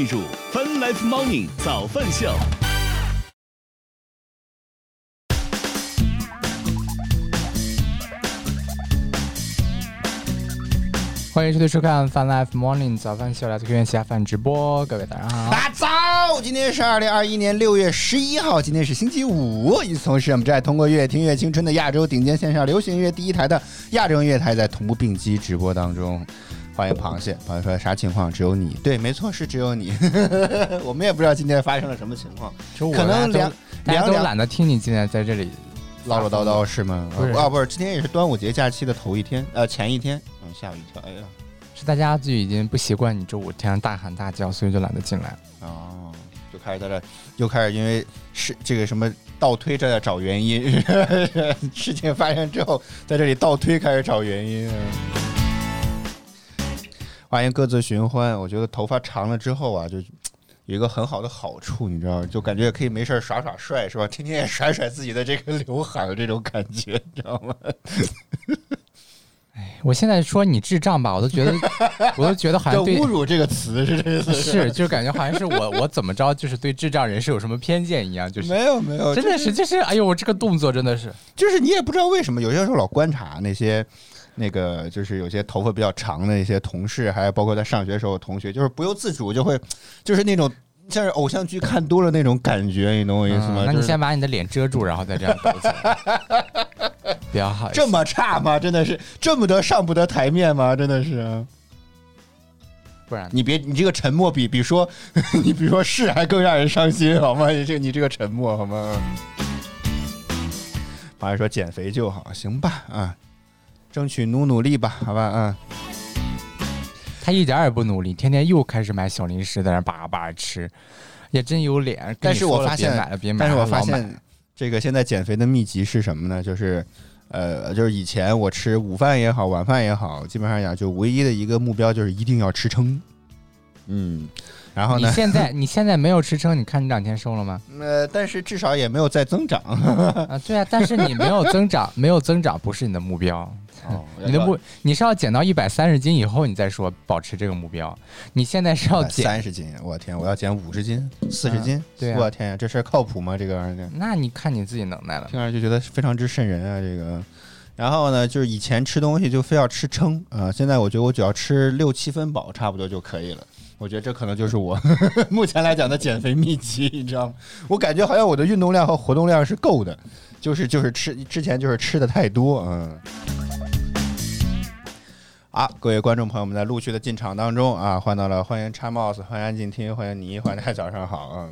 记住，Fun Life Morning 早饭秀。欢迎收听收看 Fun Life Morning 早饭秀，来自科院下饭直播，各位早上好。大早，今天是二零二一年六月十一号，今天是星期五。与此同时，我们正在通过越听越青春的亚洲顶尖线上流行音乐第一台的亚洲音乐台在同步并机直播当中。欢迎螃蟹，螃蟹说啥情况？只有你？对，没错，是只有你。我们也不知道今天发生了什么情况，可能两大家都两懒得听你今天在这里唠唠叨叨是吗？啊，不是，今天也是端午节假期的头一天，呃，前一天。嗯，吓我一跳，哎呀，是大家就已经不习惯你周五天大喊大叫，所以就懒得进来。哦，就开始在这，又开始因为是这个什么倒推着在找原因，事情发生之后，在这里倒推开始找原因。欢迎各自寻欢，我觉得头发长了之后啊，就有一个很好的好处，你知道吗？就感觉可以没事儿耍耍帅，是吧？天天也甩甩自己的这个刘海儿，这种感觉，你知道吗？我现在说你智障吧，我都觉得，我都觉得好像 侮辱这个词是这意思？是，就感觉好像是我我怎么着，就是对智障人士有什么偏见一样，就是没有没有，真的是就是，哎呦，我这个动作真的是，就是你也不知道为什么，有些时候老观察那些。那个就是有些头发比较长的一些同事，还有包括在上学时候的同学，就是不由自主就会，就是那种像是偶像剧看多了那种感觉，你懂我意思吗？嗯那你先把你的脸遮住，然后再这样抖起来，比较好。这么差吗？真的是这么得上不得台面吗？真的是，不然你别你这个沉默比比说 你比说是还更让人伤心好吗？你这你这个沉默好吗？马上说减肥就好，行吧啊，争取努努力吧，好吧嗯。他一点儿也不努力，天天又开始买小零食，在那叭叭吃，也真有脸。但是我发现买了，别买了，但是我发现这个现在减肥的秘籍是什么呢？就是，呃，就是以前我吃午饭也好，晚饭也好，基本上讲就唯一的一个目标就是一定要吃撑。嗯，然后呢你，现在 你现在没有吃撑，你看你这两天瘦了吗？呃，但是至少也没有再增长。啊，对啊，但是你没有增长，没有增长不是你的目标。哦你的目你是要减到一百三十斤以后，你再说保持这个目标。你现在是要减，三十斤，我天，我要减五十斤、四十斤，对啊我天呀，这事儿靠谱吗？这个玩意儿那你看你自己能耐了。听上去觉得非常之瘆人啊，这个。然后呢，就是以前吃东西就非要吃撑啊、现在我觉得我只要吃六七分饱差不多就可以了。我觉得这可能就是我 目前来讲的减肥秘籍，你知道吗？我感觉好像我的运动量和活动量是够的，就是就是吃之前就是吃的太多，嗯。啊，各位观众朋友们，在陆续的进场当中啊，换到了欢迎叉帽子欢迎安静听，欢迎你，欢迎大家早上好啊。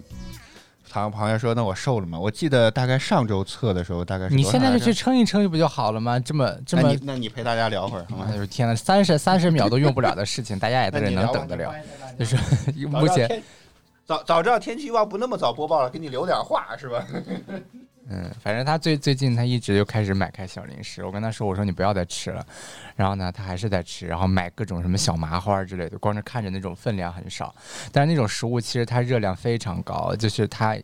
唐螃蟹说：“那我瘦了吗？我记得大概上周测的时候，大概是你现在就去称一称不就好了吗？这么这么那你，那你陪大家聊会儿好吗就是天呐，三十三十秒都用不了的事情，大家也 在这能等得了。就是目前，早早知道天气预报不那么早播报了，给你留点话是吧？嗯，反正他最最近他一直就开始买开小零食，我跟他说，我说你不要再吃了，然后呢，他还是在吃，然后买各种什么小麻花之类的，光是看着那种分量很少，但是那种食物其实它热量非常高，就是它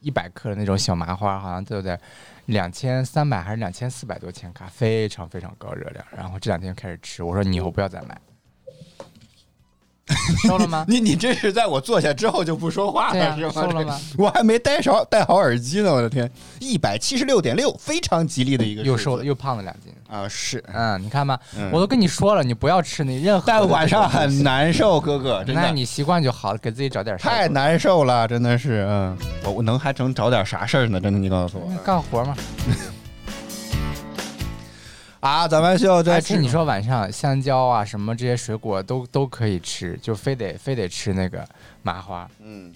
一百克的那种小麻花好像都在两千三百还是两千四百多千卡，非常非常高热量。然后这两天开始吃，我说你以后不要再买，收了吗？你你这是在我坐下之后就不说话了是吗？收了吗？我还没戴上戴好耳机呢，我的天，一百七十六点六，非常吉利的一个又瘦了，又胖了两斤。啊！是，嗯，你看吧，嗯我都跟你说了，你不要吃那任何。但晚上很难受，哥哥，真的那你习惯就好了，给自己找点事儿太难受了，真的是，嗯，我我能还能找点啥事儿呢？真的，你告诉我干活嘛。啊！咱们就在而且你说晚上香蕉啊什么这些水果都都可以吃，就非得非得吃那个麻花。嗯，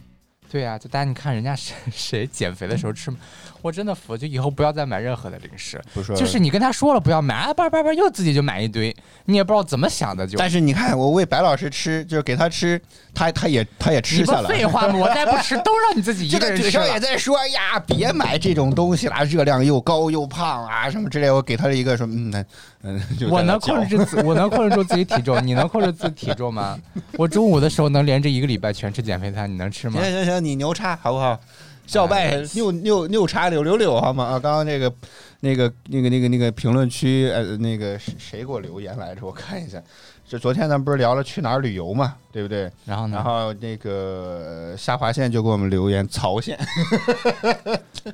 对呀、就大家你看人家谁 谁减肥的时候吃，我真的服，就以后不要再买任何的零食。就是你跟他说了不要买，啊叭叭叭又自己就买一堆，你也不知道怎么想的就。但是你看，我喂白老师吃，就是给他吃，他他也他也吃下来。废话吗？我再不吃 都让你自己一这个人吃这个嘴上也。在说哎呀，别买这种东西啦，热量又高又胖啊，什么之类。我给他了一个说，嗯，那嗯，就我能控制自，我能控制住自己体重，你能控制自己体重吗？我中午的时候能连着一个礼拜全吃减肥餐，你能吃吗行。？行行行，你牛叉好不好？校拜哎拗拗拗叉六六六好吗？啊，刚刚那个那个那个那个那个评论区呃那个谁谁给我留言来着？我看一下，这昨天咱们不是聊了去哪儿旅游嘛，对不对？然后呢？然后那个呃下划线就给我们留言曹县，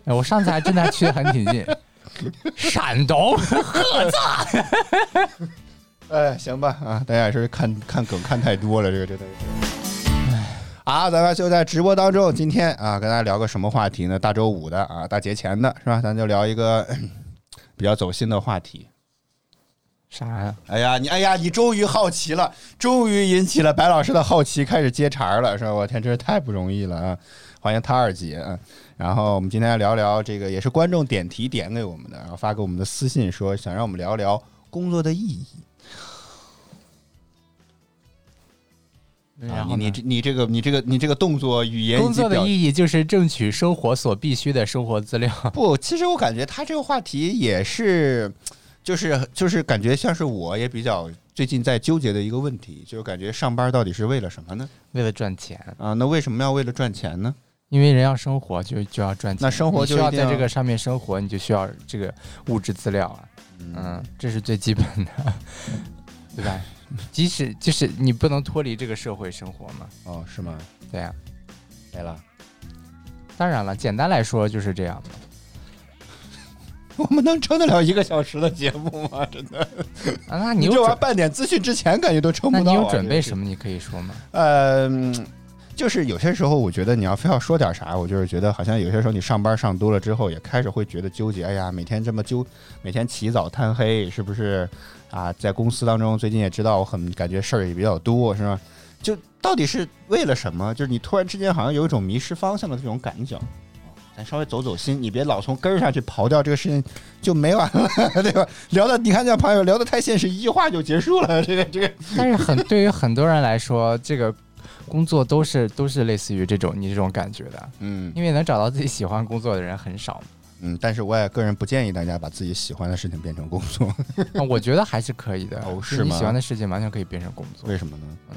哎我上次还真的还去的很挺近，山东菏泽。哎，行吧啊，大家也是看看梗看太多了，这个真的是。好，咱们就在直播当中，今天啊，跟大家聊个什么话题呢？大周五的啊，大节前的是吧？咱就聊一个 比较走心的话题。啥呀？哎呀，你哎呀，你终于好奇了，终于引起了白老师的好奇，开始接茬了，是吧？我天，真是太不容易了啊！欢迎他二姐啊。然后我们今天聊聊这个，也是观众点题点给我们的，然后发给我们的私信说，想让我们聊聊工作的意义。然后呢你你这你这个你这个你这个动作语言工作的意义就是争取生活所必须的生活资料。不，其实我感觉他这个话题也是，就是就是感觉像是我也比较最近在纠结的一个问题，就是感觉上班到底是为了什么呢？为了赚钱，啊，那为什么要为了赚钱呢？因为人要生活就就要赚钱，那生活就要在这个上面生活，你就需要这个物质资料啊，嗯，这是最基本的，对吧？即使就是你不能脱离这个社会生活嘛，哦，是吗？对呀、没了，当然了，简单来说就是这样嘛。我们能撑得了一个小时的节目吗？真的，啊，那你 你这玩意儿，半点资讯之前感觉都撑不到、啊。那你有准备什么？你可以说吗？呃，嗯就是有些时候，我觉得你要非要说点啥，我就是觉得好像有些时候你上班上多了之后，也开始会觉得纠结。哎呀，每天这么纠，每天起早贪黑，是不是啊？在公司当中，最近也知道我很感觉事儿也比较多，是吧？就到底是为了什么？就是你突然之间好像有一种迷失方向的这种感觉。咱稍微走走心，你别老从根儿上去刨掉这个事情就没完了，对吧？聊的你看这朋友聊的太现实，一句话就结束了。这个这个，但是很对于很多人来说，这个工作都是都是类似于这种你这种感觉的，嗯因为能找到自己喜欢工作的人很少嘛。嗯，但是我也个人不建议大家把自己喜欢的事情变成工作。那我觉得还是可以的。是你吗喜欢的事情完全可以变成工作。为什么呢？嗯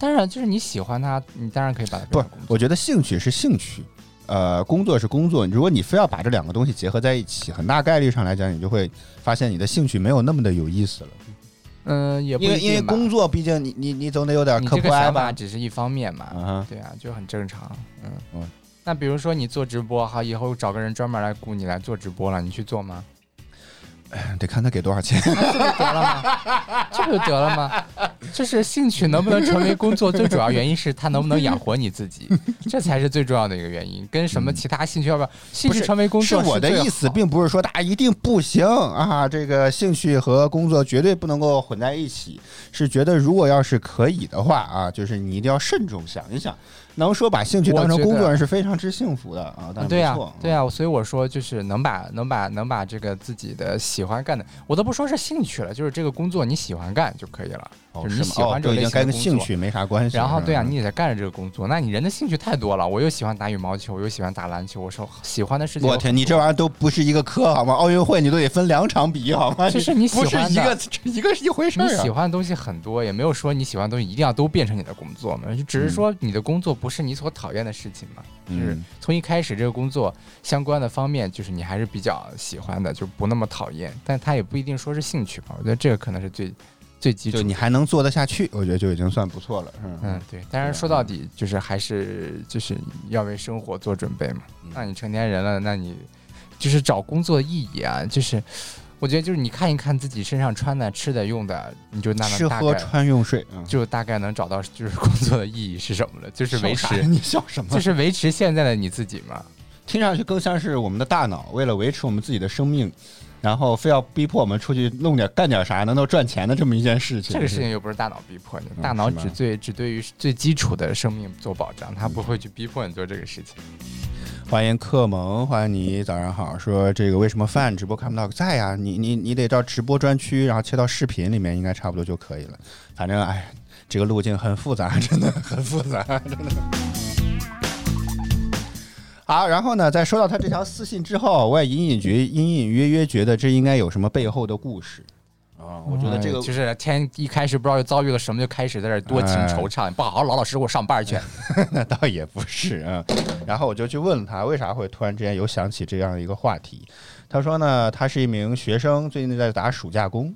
当然，就是你喜欢它，你当然可以把它不变成工，作。我觉得兴趣是兴趣，呃，工作是工作。如果你非要把这两个东西结合在一起，很大概率上来讲，你就会发现你的兴趣没有那么的有意思了。嗯，也不因为因为工作，毕竟你你你总得有点你这个磕不挨吧。只是一方面嘛。嗯，对啊，就很正常。嗯嗯那比如说你做直播，好，以后找个人专门来雇你来做直播了，你去做吗？得看他给多少钱。得了吗？这不就得了吗？就是兴趣能不能成为工作，最主要原因是他能不能养活你自己，这才是最重要的一个原因。跟什么其他兴趣要不要兴趣成为工作是我的意思，并不是说大家一定不行啊，这个兴趣和工作绝对不能够混在一起。是觉得如果要是可以的话啊，就是你一定要慎重想一想，能说把兴趣当成工作人是非常之幸福的啊。对呀、对呀、所以我说就是能把能把能把这个自己的喜欢干的，我都不说是兴趣了，就是这个工作你喜欢干就可以了，哦就是你喜欢这个工作。兴趣没啥关系。然后对啊、你也在干着这个工作，那你人的兴趣太多了。我又喜欢打羽毛球，我又喜欢打篮球，我说喜欢的事情。我天，你这玩意儿都不是一个科好吗？奥运会你都得分两场比好吗？就是你喜不是欢的一个一个一回事你儿啊。喜欢的东西很多，也没有说你喜欢的东西一定要都变成你的工作嘛，就只是说你的工作不是你所讨厌的事情嘛。就是嗯从一开始这个工作相关的方面，就是你还是比较喜欢的，就不那么讨厌。但它也不一定说是兴趣吧，我觉得这个可能是最最基础。就你还能做得下去，我觉得就已经算不错了。嗯嗯，对。但是说到底，就是还是就是要为生活做准备嘛。嗯那你成年人了，那你就是找工作的意义啊，就是我觉得就是你看一看自己身上穿的、吃的、用的，你就那吃喝么大概穿用睡，嗯，就大概能找到就是工作的意义是什么了，就是维持，你笑什么？就是维持现在的你自己嘛。听上去更像是我们的大脑为了维持我们自己的生命，然后非要逼迫我们出去弄点干点啥能够赚钱的这么一件事情。这个事情又不是大脑逼迫你，嗯大脑只对只对于最基础的生命做保障，它不会去逼迫你做这个事情。欢迎克蒙，欢迎你，早上好。说这个为什么饭直播看不到？在呀，你你你得到直播专区，然后切到视频里面，应该差不多就可以了。反正哎，这个路径很复杂，真的很复杂，真的。好，然后呢，在收到他这条私信之后，我也隐隐觉、隐隐约约觉得这应该有什么背后的故事啊，我觉得这个哎就是天一开始不知道又遭遇了什么，就开始在这儿多情惆怅，不好好老老实实给我上班去。那倒也不是啊。然后我就去问他为啥会突然之间有想起这样一个话题。他说呢，他是一名学生，最近在打暑假工。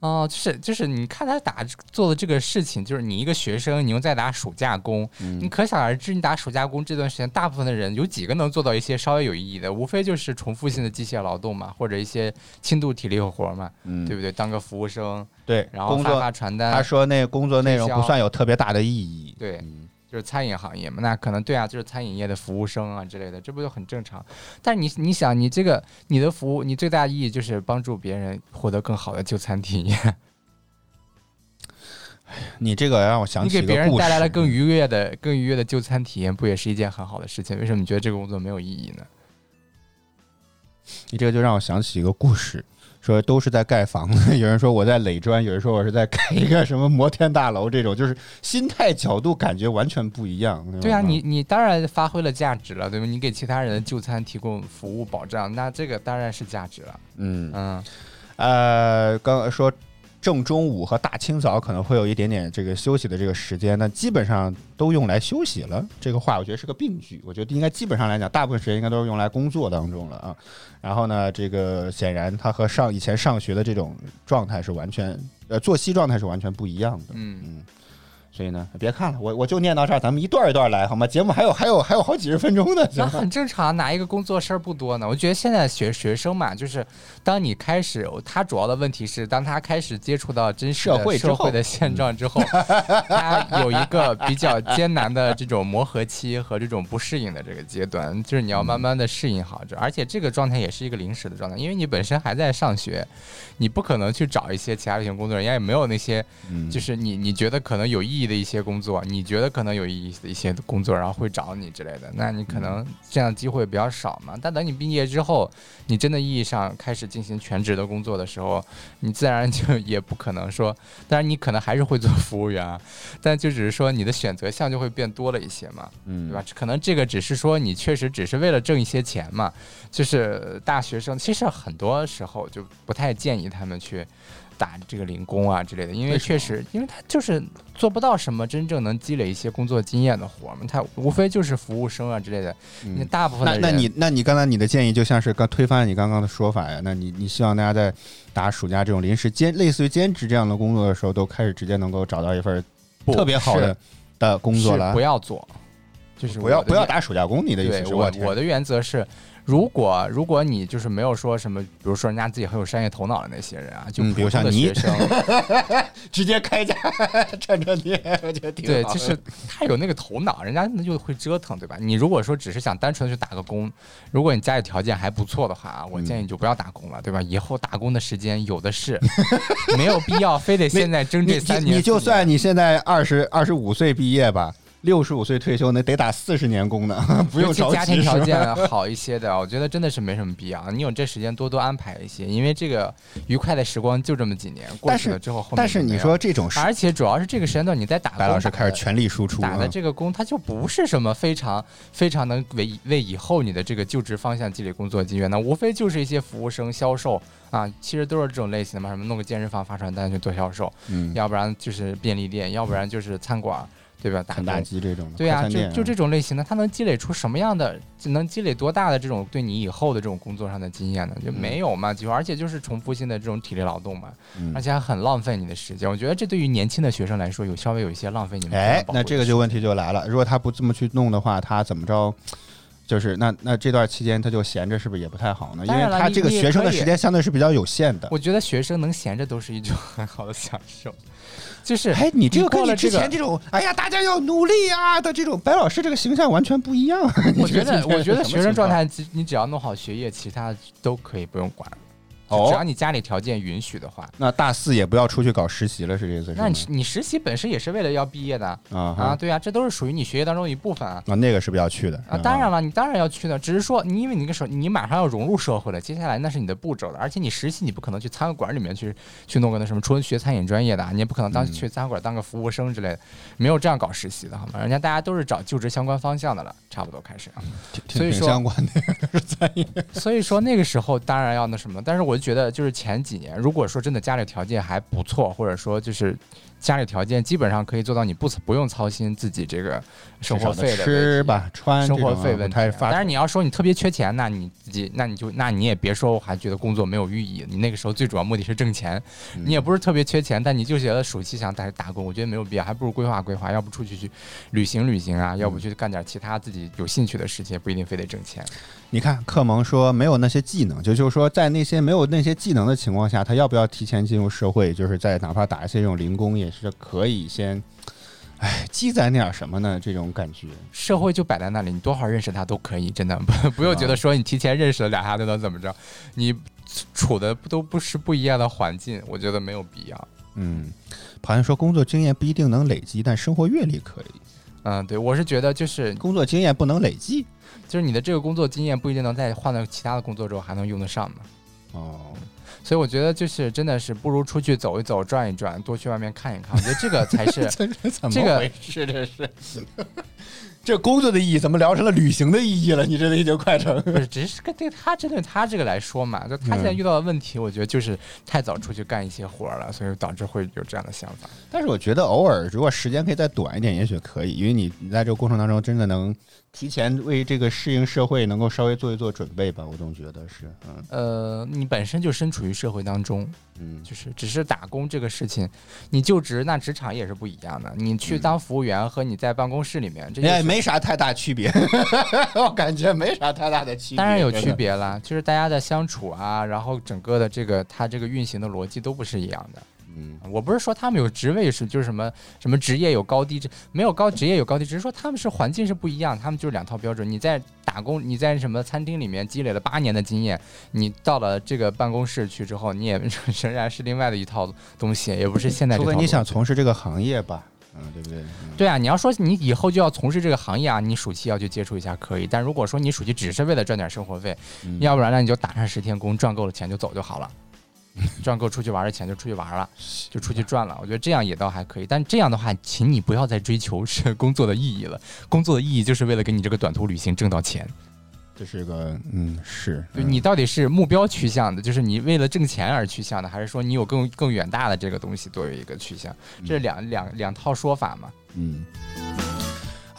哦，就是就是，你看他打做的这个事情，就是你一个学生，你又在打暑假工，你可想而知，你打暑假工这段时间，大部分的人有几个能做到一些稍微有意义的？无非就是重复性的机械劳动嘛，或者一些轻度体力活嘛，嗯对不对？当个服务生，对，然后发工作发传单，他说那工作内容不算有特别大的意义。对嗯就是餐饮行业嘛，那可能对啊，就是餐饮业的服务生啊之类的，这不就很正常？但是你你想，你这个你的服务，你最大意义就是帮助别人获得更好的就餐体验，你这个让我想起你给别人带来了更愉悦的、更愉悦的就餐体验，不也是一件很好的事情？为什么你觉得这个工作没有意义呢？你这个就让我想起一个故事，说都是在盖房子，有人说我在垒砖，有人说我是在盖一个什么摩天大楼，这种就是心态角度感觉完全不一样。对啊，你你当然发挥了价值了，对吧？你给其他人就餐提供服务保障，那这个当然是价值了。嗯嗯，呃，刚刚说正中午和大清早可能会有一点点这个休息的这个时间，那基本上都用来休息了。这个话我觉得是个病句，我觉得应该基本上来讲，大部分时间应该都是用来工作当中了啊。然后呢，这个显然他和上以前上学的这种状态是完全呃作息状态是完全不一样的。嗯。所以呢，别看了，我我就念到这儿，咱们一段一段来好吗？节目还有还有还有好几十分钟呢，那行？很正常，哪一个工作事儿不多呢？我觉得现在学学生嘛，就是当你开始，他主要的问题是，当他开始接触到真实社会之后社会的现状之后，他有一个比较艰难的这种磨合期和这种不适应的这个阶段，就是你要慢慢的适应好这，而且这个状态也是一个临时的状态，因为你本身还在上学，你不可能去找一些其他类型工作，人家也没有那些嗯就是你你觉得可能有意义的一些工作，你觉得可能有意义的一些工作，然后会找你之类的，那你可能这样机会比较少嘛。但等你毕业之后，你真的意义上开始进行全职的工作的时候，你自然就 也不可能说，当然你可能还是会做服务员啊，但就只是说你的选择项就会变多了一些嘛。嗯对吧？可能这个只是说你确实只是为了挣一些钱嘛，就是大学生其实很多时候就不太建议他们去打这个零工啊之类的，因为确实，因为他就是做不到什么真正能积累一些工作经验的活儿嘛，他无非就是服务生啊之类的。你嗯大部分那那你那你刚才你的建议就像是刚推翻你刚刚的说法呀？那你你希望大家在打暑假这种临时兼类似于兼职这样的工作的时候，都开始直接能够找到一份特别好的的工作是了不要做，就是不要不要打暑假工。你的意思是我我的原则是，如果如果你就是没有说什么，比如说人家自己很有商业头脑的那些人啊，就嗯比如像你学生，直接开价趁着你，我觉得挺对，就是他有那个头脑，人家那就会折腾，对吧？你如果说只是想单纯的去打个工，如果你家里条件还不错的话啊，我建议你就不要打工了，对吧？以后打工的时间有的是，没有必要非得现在争这三年。你你就算你现在二十二十五岁毕业吧，六十五岁退休，那得打四十年工呢，不用着急。家庭条件好一些的，我觉得真的是没什么必要。你有这时间多多安排一些，因为这个愉快的时光就这么几年，过去了之后后面但是你说这种事，而且主要是这个时间段你在打工，白老师开始全力输出打的啊。这个工，它就不是什么非常非常能为为以后你的这个就职方向积累工作经验，那无非就是一些服务生、销售啊，其实都是这种类型的嘛，什么弄个健身房发传单去做销售，嗯，要不然就是便利店，要不然就是餐馆，对吧？打肯大工。基这种的，对呀、就就这种类型的，他能积累出什么样的，能积累多大的这种对你以后的这种工作上的经验呢？就没有嘛，就而且就是重复性的这种体力劳动嘛，嗯而且还很浪费你的时间。我觉得这对于年轻的学生来说，有稍微有一些浪费你们。哎，那这个就问题就来了，如果他不这么去弄的话，他怎么着？就是那那这段期间他就闲着，是不是也不太好呢？因为他这个学生的时间相对是比较有限的。我觉得学生能闲着都是一种 很好的享受，就是哎，你这个跟你之前这种，哎呀，大家要努力啊的这种白老师这个形象完全不一样。我觉得，我觉得学生状态，你只要弄好学业，其他都可以不用管。哦只要你家里条件允许的话，那大四也不要出去搞实习了，是这意思？那你你实习本身也是为了要毕业的啊啊，对啊，这都是属于你学业当中的一部分啊。啊，那个是不是要去的啊，当然了，你当然要去的，只是说你因为你个时候你马上要融入社会了，接下来那是你的步骤了，而且你实习你不可能去餐馆里面去去弄个那什么，除了学餐饮专业的啊，你也不可能当嗯去餐馆当个服务生之类的，没有这样搞实习的好吗？人家大家都是找就职相关方向的了，差不多开始啊。所以说相关的。所以说那个时候当然要那什么，但是我觉得就是前几年，如果说真的家里条件还不错，或者说就是家里条件基本上可以做到你不不用操心自己这个生活费的吃吧穿生活费问题但是你要说你特别缺钱，那你自己那你就那你也别说我还觉得工作没有意义，你那个时候最主要目的是挣钱，嗯你也不是特别缺钱，但你就觉得暑期想打打工，我觉得没有必要，还不如规划规划，要不出去去旅行旅行啊，要不去干点其他自己有兴趣的事情，也不一定非得挣钱。你看，克蒙说没有那些技能，就就是说，在那些没有那些技能的情况下，他要不要提前进入社会？就是在哪怕打一些这种零工，也是可以先，哎，积攒点什么呢？这种感觉。社会就摆在那里，你多少认识他都可以，真的 不不用觉得说你提前认识了俩下就能怎么着，你处的都不是不一样的环境，我觉得没有必要。嗯，好像说工作经验不一定能累积，但生活阅历可以。嗯，对，我是觉得就是工作经验不能累积。就是你的这个工作经验不一定能在换到其他的工作之后还能用得上嘛。哦，所以我觉得就是真的是不如出去走一走、转一转，多去外面看一看。我觉得这个才是 这是这个回事？这是。这工作的意义怎么聊成了旅行的意义了？你这已经快成不是，只是跟对他针对他这个来说嘛，就他现在遇到的问题，我觉得就是太早出去干一些活儿了，所以导致会有这样的想法。但是我觉得偶尔如果时间可以再短一点，也许可以，因为你你在这个过程当中真的能提前为这个适应社会能够稍微做一做准备吧。我总觉得是，嗯呃，你本身就身处于社会当中，嗯，就是只是打工这个事情，你就职那职场也是不一样的。你去当服务员和你在办公室里面，这就也是没啥太大区别，我感觉没啥太大的区别。当然有区。别啦，就是大家的相处啊，然后整个的这个它这个运行的逻辑都不是一样的。嗯，我不是说他们有职位是就是什么什么职业有高低，这没有高职业有高低，只是说他们是环境是不一样，他们就是两套标准。你在打工，你在什么餐厅里面积累了八年的经验，你到了这个办公室去之后，你也仍然是另外的一套东西，也不是现在。除非你想从事这个行业吧，嗯，对不对？嗯对啊，你要说你以后就要从事这个行业啊，你暑期要去接触一下可以，但如果说你暑期只是为了赚点生活费，嗯要不然呢你就打上十天工，赚够了钱就走就好了。赚够出去玩的钱就出去玩了，就出去赚了。我觉得这样也倒还可以，但这样的话，请你不要再追求是工作的意义了。工作的意义就是为了给你这个短途旅行挣到钱。这是个嗯是，你到底是目标趋向的，就是你为了挣钱而趋向的，还是说你有更更远大的这个东西作为一个趋向？这是两两两套说法嘛。嗯。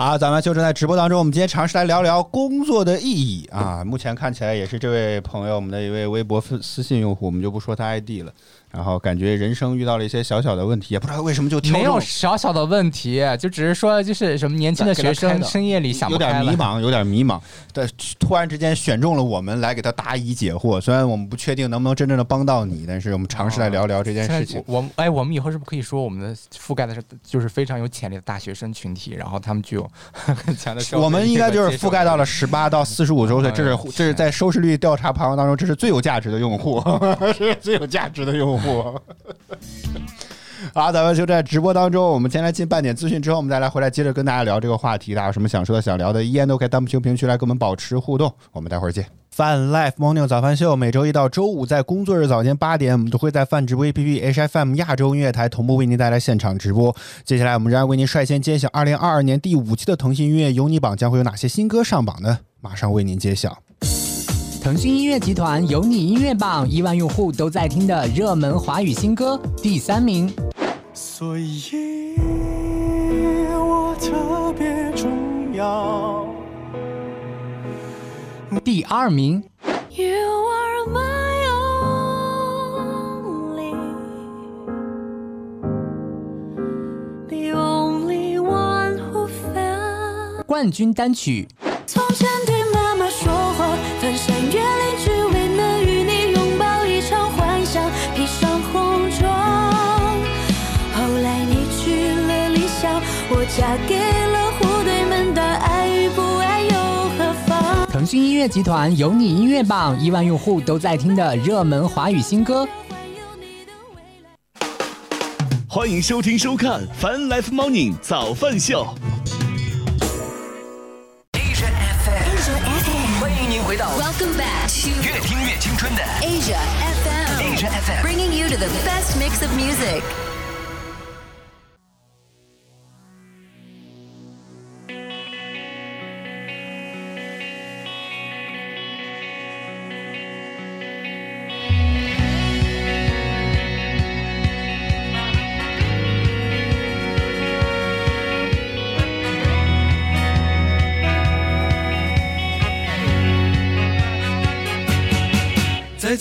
好，咱们就正在直播当中，我们今天尝试来聊聊工作的意义啊。目前看起来也是这位朋友，我们的一位微博私信用户，我们就不说他 ID 了。然后感觉人生遇到了一些小小的问题，也不知道为什么就挑没有小小的问题，就只是说就是什么年轻的学生深夜里想有不开了。点迷茫，有点迷茫。但突然之间选中了我们来给他答疑解惑，虽然我们不确定能不能真正的帮到你，但是我们尝试来聊聊这件事情。我哎，我们以后是不是可以说我们的覆盖的是就是非常有潜力的大学生群体，然后他们具有 很强的我们应该就是覆盖到了十八到四十五周岁，哎这是这是在收视率调查排行当中，这是最有价值的用户，这 是最有价值的用户。好，咱们就在直播当中，我们先来进半点资讯，之后我们再来回来接着跟大家聊这个话题。大家有什么想说的、想聊的，依然都可以弹幕区、评论区来跟我们保持互动。我们待会儿见。Fun Life Morning 早饭秀每周一到周五在工作日早间八点，我们都会在饭直播 APP HFM 亚洲音乐台同步为您带来现场直播。接下来我们仍然为您率先揭晓二零二二年第五期的腾讯音乐有你榜将会有哪些新歌上榜呢？马上为您揭晓。腾讯音乐集团有你音乐榜亿万用户都在听的热门华语新歌第三名，所以我特别重要。第二名 You are my only, the only one who felt. 冠军单曲讯音乐集团有你音乐榜亿万用户都在听的热门华语新歌。欢迎收听收看《Fun Life Morning 早饭秀》。Asia FM，欢迎您回到 Welcome back to 越听越青春的 Asia FM, Asia FM。bringing you to the best mix of music.《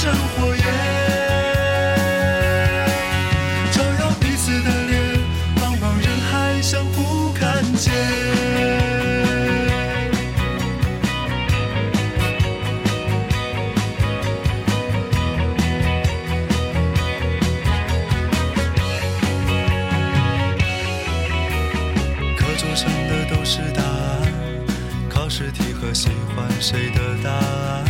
成火焰，照耀彼此的脸，茫茫人海相互看见。课桌上的都是答案，考试题和喜欢谁的答案。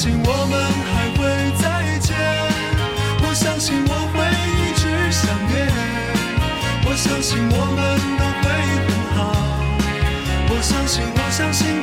相信我们还会再见，我相信我会一直想念。我相信我们都会很好，我相信我相信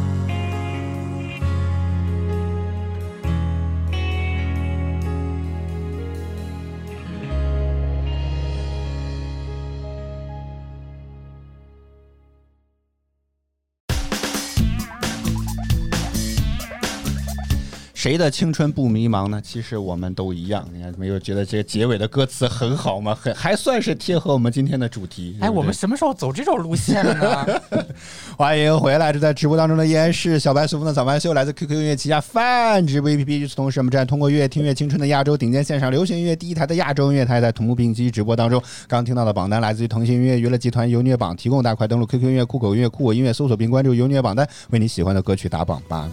谁的青春不迷茫呢？其实我们都一样。你看，没有觉得这个结尾的歌词很好吗？很还算是贴合我们今天的主题。哎，我们什么时候走这种路线了呢？欢迎回来！这在直播当中的依然是小白随风的早班秀，来自 QQ 音乐旗下泛直播 APP。与此同时，我们正在通过乐听乐青春的亚洲顶尖线上流行音乐第一台的亚洲音乐台，在同步并机直播当中。刚听到的榜单来自于腾讯音乐娱乐集团优虐榜提供，大家快登录 QQ 音乐、酷狗音乐、酷我音乐搜索并关注优虐榜单，为你喜欢的歌曲打榜吧。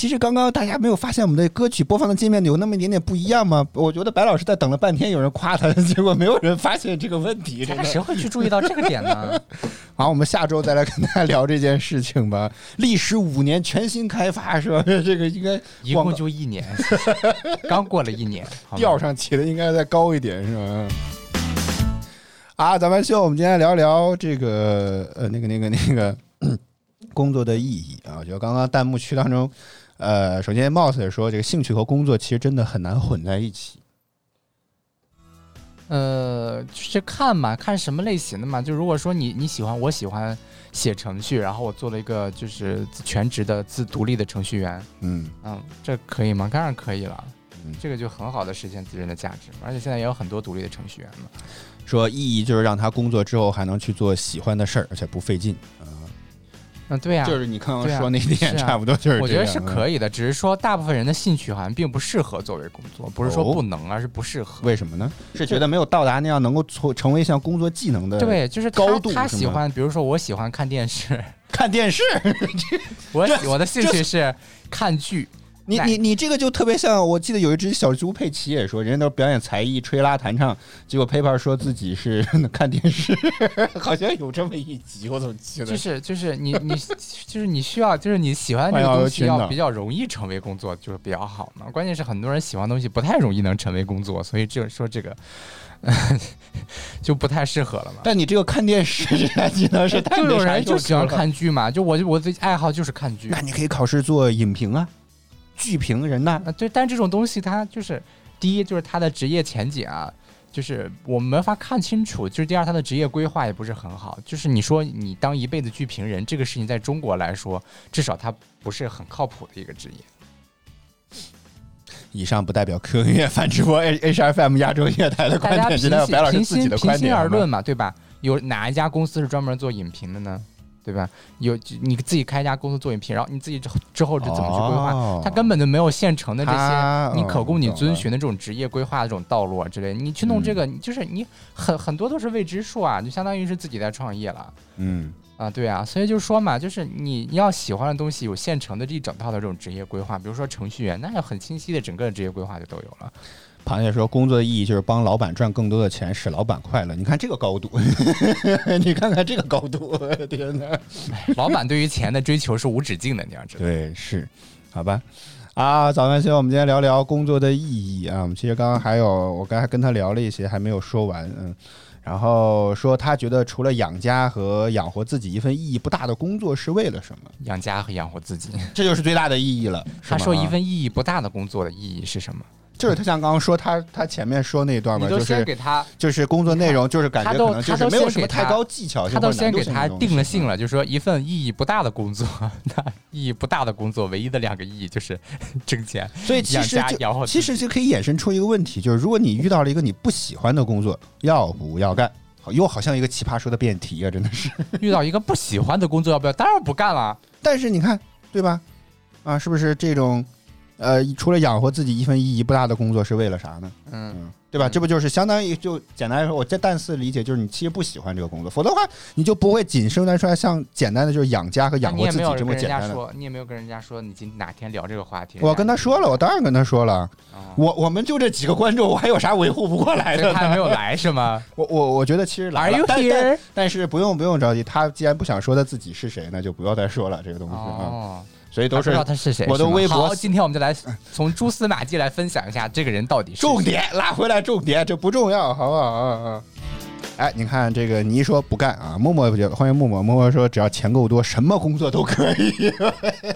其实刚刚大家没有发现我们的歌曲播放的界面有那么一点点不一样吗？我觉得白老师在等了半天，有人夸他，结果没有人发现这个问题。真的谁会去注意到这个点呢？好，我们下周再来跟大家聊这件事情吧。历时五年全新开发是吧？这个应该一共就一年，刚过了一年，调上起的应该再高一点是吧？啊，咱们秀，我们今天聊聊这个呃那个那个那个工作的意义啊。就刚刚弹幕区当中，呃，首先 Mouse 也说，这个兴趣和工作其实真的很难混在一起。呃，就是看嘛，看什么类型的嘛。就如果说你你喜欢，我喜欢写程序，然后我做了一个就是全职的自独立的程序员，嗯嗯，这可以吗？当然可以了嗯，这个就很好的实现自身的价值。而且现在也有很多独立的程序员嘛。说意义就是让他工作之后还能去做喜欢的事儿，而且不费劲啊。嗯，对呀、就是你刚刚说那点，差不多就是这样。我觉得是可以。的，只是说大部分人的兴趣好像并不适合作为工作，不是说哦不能，而是不适合。为什么呢？是觉得没有到达那样能够成成为一项工作技能的对，就是高度他喜欢，比如说我喜欢看电视，看电视。我我的兴趣是看剧。那你你你这个就特别像，我记得有一只小猪佩奇也说，人家都是表演才艺、吹拉弹唱，结果 Paper 说自己是 看电视，好像有这么一集，我怎么记得？就是 就是你你就是你需要就是你喜欢的这个东西要比较容易成为工作，就是比较好嘛。关键是很多人喜欢的东西不太容易能成为工作，所以这说这个就不太适合了嘛。但你这个看电视这项技能是太就有人就喜欢看剧嘛，就我我最爱好就是看剧。那你可以考试做影评啊，剧评人呐、啊，对，但这种东西它就是第一就是他的职业前景啊，就是我们没法看清楚；就是第二，他的职业规划也不是很好。就是你说你当一辈子剧评人，这个事情在中国来说，至少它不是很靠谱的一个职业。以上不代表 QQ 音乐泛直播 H H F M 亚洲音乐台的观点，只代表白老师自己的观点好吗而论嘛，对吧？有哪一家公司是专门做影评的呢？对吧？有你自己开一家公司做影评，然后你自己之后之后是怎么去规划？哦它根本就没有现成的这些你可供你遵循的这种职业规划的这种道路啊之类的。你去弄这嗯个，你就是你很很多都是未知数啊，就相当于是自己在创业了嗯，啊，对啊。所以就是说嘛，就是你你要喜欢的东西有现成的这一整套的这种职业规划，比如说程序员，那要很清晰的整个职业规划就都有了。螃蟹说，工作的意义就是帮老板赚更多的钱，使老板快乐。你看这个高度，你看看这个高度，天哪！老板对于钱的追求是无止境的，你要知道。对，是，好吧。啊，早饭先，我们今天聊聊工作的意义啊。我们其实刚刚还有，我刚才跟他聊了一些，还没有说完，嗯。然后说他觉得除了养家和养活自己，一份意义不大的工作是为了什么？养家和养活自己。这就是最大的意义了。他说一份意义不大的工作的意义是什么？就是他像刚刚说他他前面说那一段嘛，就是先给他，就是工作内容，就是感觉可能就是没有什么太高技巧性他都先给他定了性了，就是说一份意义不大的工作，那意义不大的工作，唯一的两个意义就是挣钱。所以其实就其实就可以衍生出一个问题，就是如果你遇到了一个你不喜欢的工作，要不要干？好又好像一个奇葩说的辩题啊，真的是。遇到一个不喜欢的工作，要不要？当然不干了。但是你看，对吧？啊，是不是这种，呃，除了养活自己一份意义不大的工作是为了啥呢？嗯，嗯，对吧？嗯这不就是相当于就简单来说，我这但是理解就是你其实不喜欢这个工作，否则的话你就不会仅生产出来像简单的就是养家和养活自己你也没有跟这么简单的。人家说，你也没有跟人家说你今哪天聊这个话题。我跟他说了，我当然跟他说了，啊，我我们就这几个观众，我还有啥维护不过来的他没有来是吗 我我我觉得其实来但但 here？但是不用不用着急，他既然不想说他自己是谁，那就不要再说了这个东西啊。哦，所以都是不知道他是谁。我的微博好，今天我们就来从蛛丝马迹来分享一下这个人到底。重点拉回来，重点这不重要，好不好？哎，你看这个，你一说不干啊，默默欢迎默默，默默说只要钱够多，什么工作都可以。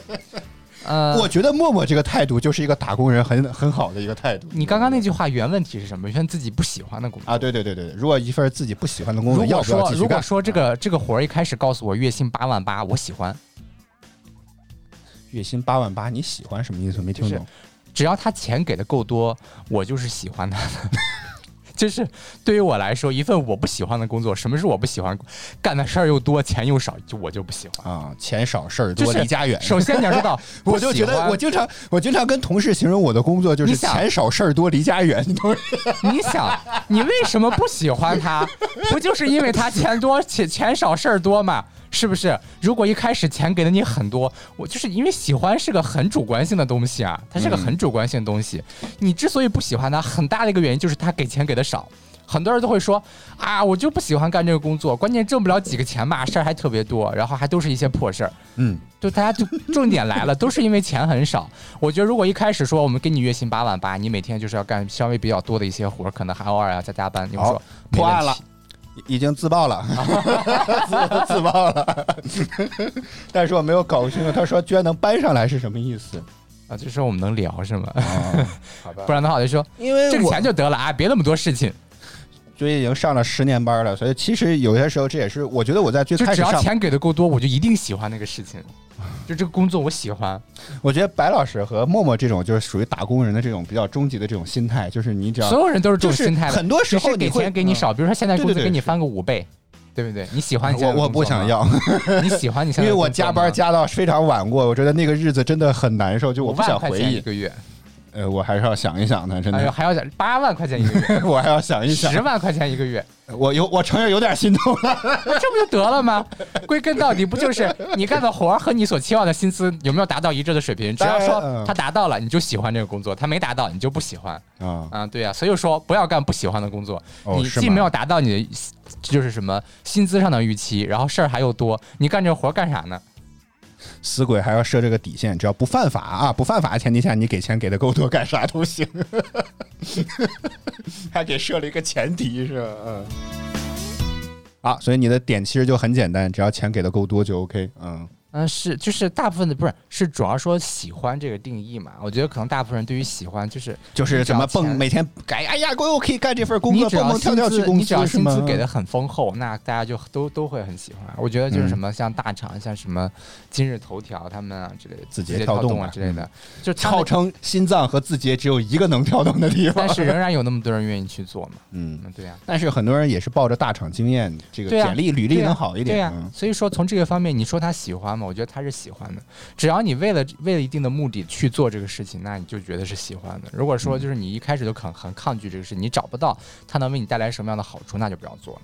呃，我觉得默默这个态度就是一个打工人很很好的一个态度。你刚刚那句话原问题是什么？一份自己不喜欢的工作。啊，对对对对对，如果一份自己不喜欢的工作，如果要不要说如果继续干？说这个这个活儿一开始告诉我月薪八万八，我喜欢，月薪八万八，你喜欢什么意思？没听懂。只要他钱给的够多，我就是喜欢他的。就是对于我来说，一份我不喜欢的工作，什么是我不喜欢？干的事儿又多，钱又少，就我就不喜欢。啊，钱少事儿多，离家远。首先你要知道，我就觉得，我经常，我经常跟同事形容我的工作就是钱少事儿多，离家远。你想，你为什么不喜欢他？不就是因为他钱多、钱钱少、事儿多吗？是不是？如果一开始钱给的你很多，我就是因为喜欢是个很主观性的东西啊，它是个很主观性的东西。你之所以不喜欢它，很大的一个原因就是他给钱给的少。很多人都会说啊，我就不喜欢干这个工作，关键挣不了几个钱吧，事儿还特别多，然后还都是一些破事儿。嗯，就大家就重点来了，都是因为钱很少。我觉得如果一开始说我们给你月薪八万八，你每天就是要干稍微比较多的一些活儿，可能还偶尔要加加班，你会说破案了。已经自爆了，自自爆了。但是我没有搞清楚，他说居然能搬上来是什么意思？啊，就说我们能聊是吗？哦，好吧 不然的话我就说因为我挣钱就得了啊，别那么多事情，就已经上了十年班了，所以其实有些时候这也是我觉得我在最开始上，只要钱给的够多，我就一定喜欢那个事情。就这个工作我喜欢，我觉得白老师和默默这种就是属于打工人的这种比较终极的这种心态，就是你只要所有人都是这种就是心态。很多时候你会嗯钱给你少，比如说现在工资给你翻个五倍，对不对？你喜欢我我不想要，你喜欢你现在因为我加班加到非常晚过，我觉得那个日子真的很难受，就我不想回忆。一个月，呃，我还是要想一想的，真哎呦，的，还要想八万块钱一个月，我还要想一想十。万块钱一个月，我有，我承认有点心动了。那 这不就得了吗？归根到底不就是你干的活和你所期望的薪资有没有达到一致的水平？只要说嗯他达到了，你就喜欢这个工作；他没达到，你就不喜欢。啊，啊，对呀、所以说不要干不喜欢的工作。你既没有达到你的就是什么薪资上的预期，然后事儿还又多，你干这活干啥呢？死鬼还要设这个底线，只要不犯法啊，不犯法的前提下，你给钱给的够多，干啥都行。还给设了一个前提是吧？嗯。啊，所以你的点其实就很简单，只要钱给的够多就 OK。嗯，嗯，是，就是大部分的不是，是主要说喜欢这个定义嘛。我觉得可能大部分人对于喜欢就是就是怎么蹦，每天改，哎呀，我又可以干这份工作，蹦蹦跳跳去公你只要薪资？给的很丰厚，那大家就都都会很喜欢。我觉得就是什么像大厂，像什么今日头条他们啊之类的，字节节跳跳动啊啊之类的，就号称心脏和字节只有一个能跳动的地方但。是仍 然有那么多人愿意去做嘛。嗯，嗯，对呀、但是很多人也是抱着大厂经验，这个简历、履历能好一点。对呀、嗯所以说从这个方面，你说他喜欢吗？我觉得他是喜欢的。只要你为了为了一定的目的去做这个事情，那你就觉得是喜欢的。如果嗯说就是你一开始就很很抗拒这个事，你找不到它能为你带来什么样的好处，那就不要做了。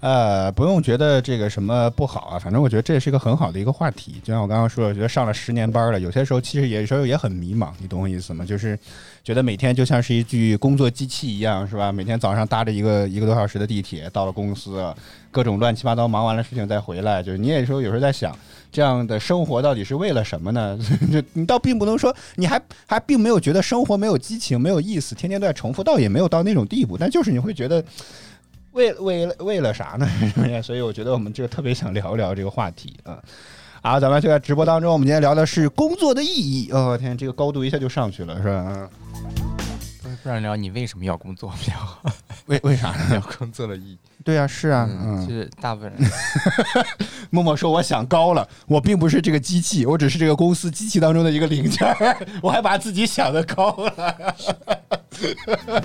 呃，不用觉得这个什么不好啊，反正我觉得这是一个很好的一个话题。就像我刚刚说的，我觉得上了十年班了，有些时候其实有时候也很迷茫，你懂我意思吗？就是觉得每天就像是一具工作机器一样，是吧？每天早上搭着一个一个多小时的地铁到了公司，各种乱七八糟忙完了事情再回来，就是你也说有时候在想。这样的生活到底是为了什么呢？就你倒并不能说你还还并没有觉得生活没有激情、没有意思，天天都在重复，倒也没有到那种地步。但就是你会觉得，为为了为了啥呢？所以我觉得我们这个特别想聊一聊这个话题啊。啊，咱们就在直播当中，我们今天聊的是工作的意义。哦天，这个高度一下就上去了，是吧？嗯不然聊你为什么要工作比较好，为为啥呢？聊工作的意义。对啊，是啊，嗯，就嗯。是大部分人 默默说：“我想高了，我并不是这个机器，我只是这个公司机器当中的一个零件儿，我还把自己想的高了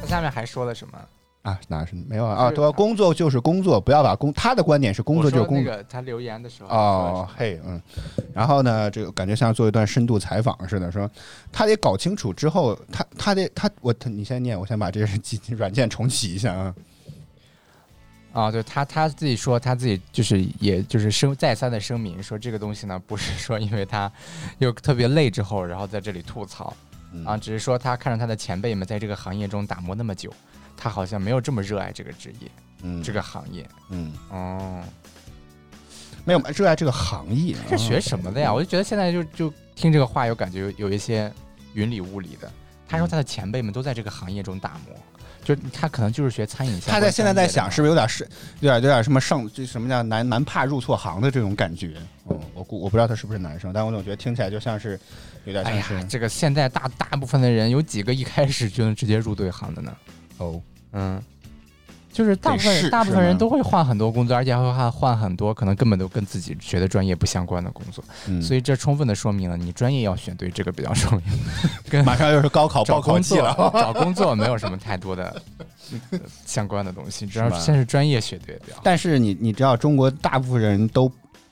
他下面还说了什么？啊？哪是没有啊？啊，工作就是工作，不要把工他的观点是工作就是工作。那个他留言的时候哦，嘿，嗯，然后呢，这个感觉像做一段深度采访似的，说他得搞清楚之后，他他得他我他你先念，我先把这个机软件重启一下啊。啊，对他他自己说他自己就是也就是声再三的声明说这个东西呢不是说因为他又特别累之后然后在这里吐槽嗯。啊，只是说他看着他的前辈们在这个行业中打磨那么久，他好像没有这么热爱这个职业嗯，这个行业嗯，哦，没有热爱这个行业，啊是学什么的呀？我就觉得现在就就听这个话有感觉有有一些云里雾里的。他说他的前辈们都在这个行业中打磨，就他可能就是学餐饮他在现在在想，是不是有点是有点有点什么上这什么叫男男怕入错行的这种感觉？嗯，我估我不知道他是不是男生，但我总觉得听起来就像是有点哎像是、，呀这个现在大大部分的人有几个一开始就能直接入对行的呢？哦，嗯，就是大部分大部分人都会换很多工作，而且还会换换很多可能根本都跟自己学的专业不相关的工作，嗯所以这充分的说明了你专业要选对，这个比较重要。跟马上又是高考找报考季了。找工作没有什么太多的呃相关的东西，只要先是专业学对比较好。但是你你知道，中国大部分人都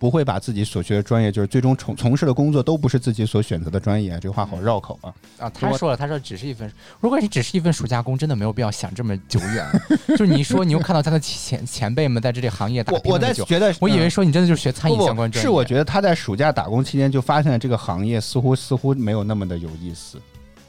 不会把自己所学的专业，就是最终从从事的工作都不是自己所选择的专业，这个话好绕口啊。啊，他说了，他说只是一份，如果你只是一份暑假工，真的没有必要想这么久远。就是你说你又看到他的前前辈们在这里行业打我我在觉得，我以为嗯说你真的就是学餐饮相关专业。是我觉得他在暑假打工期间就发现了这个行业似乎似乎没有那么的有意思。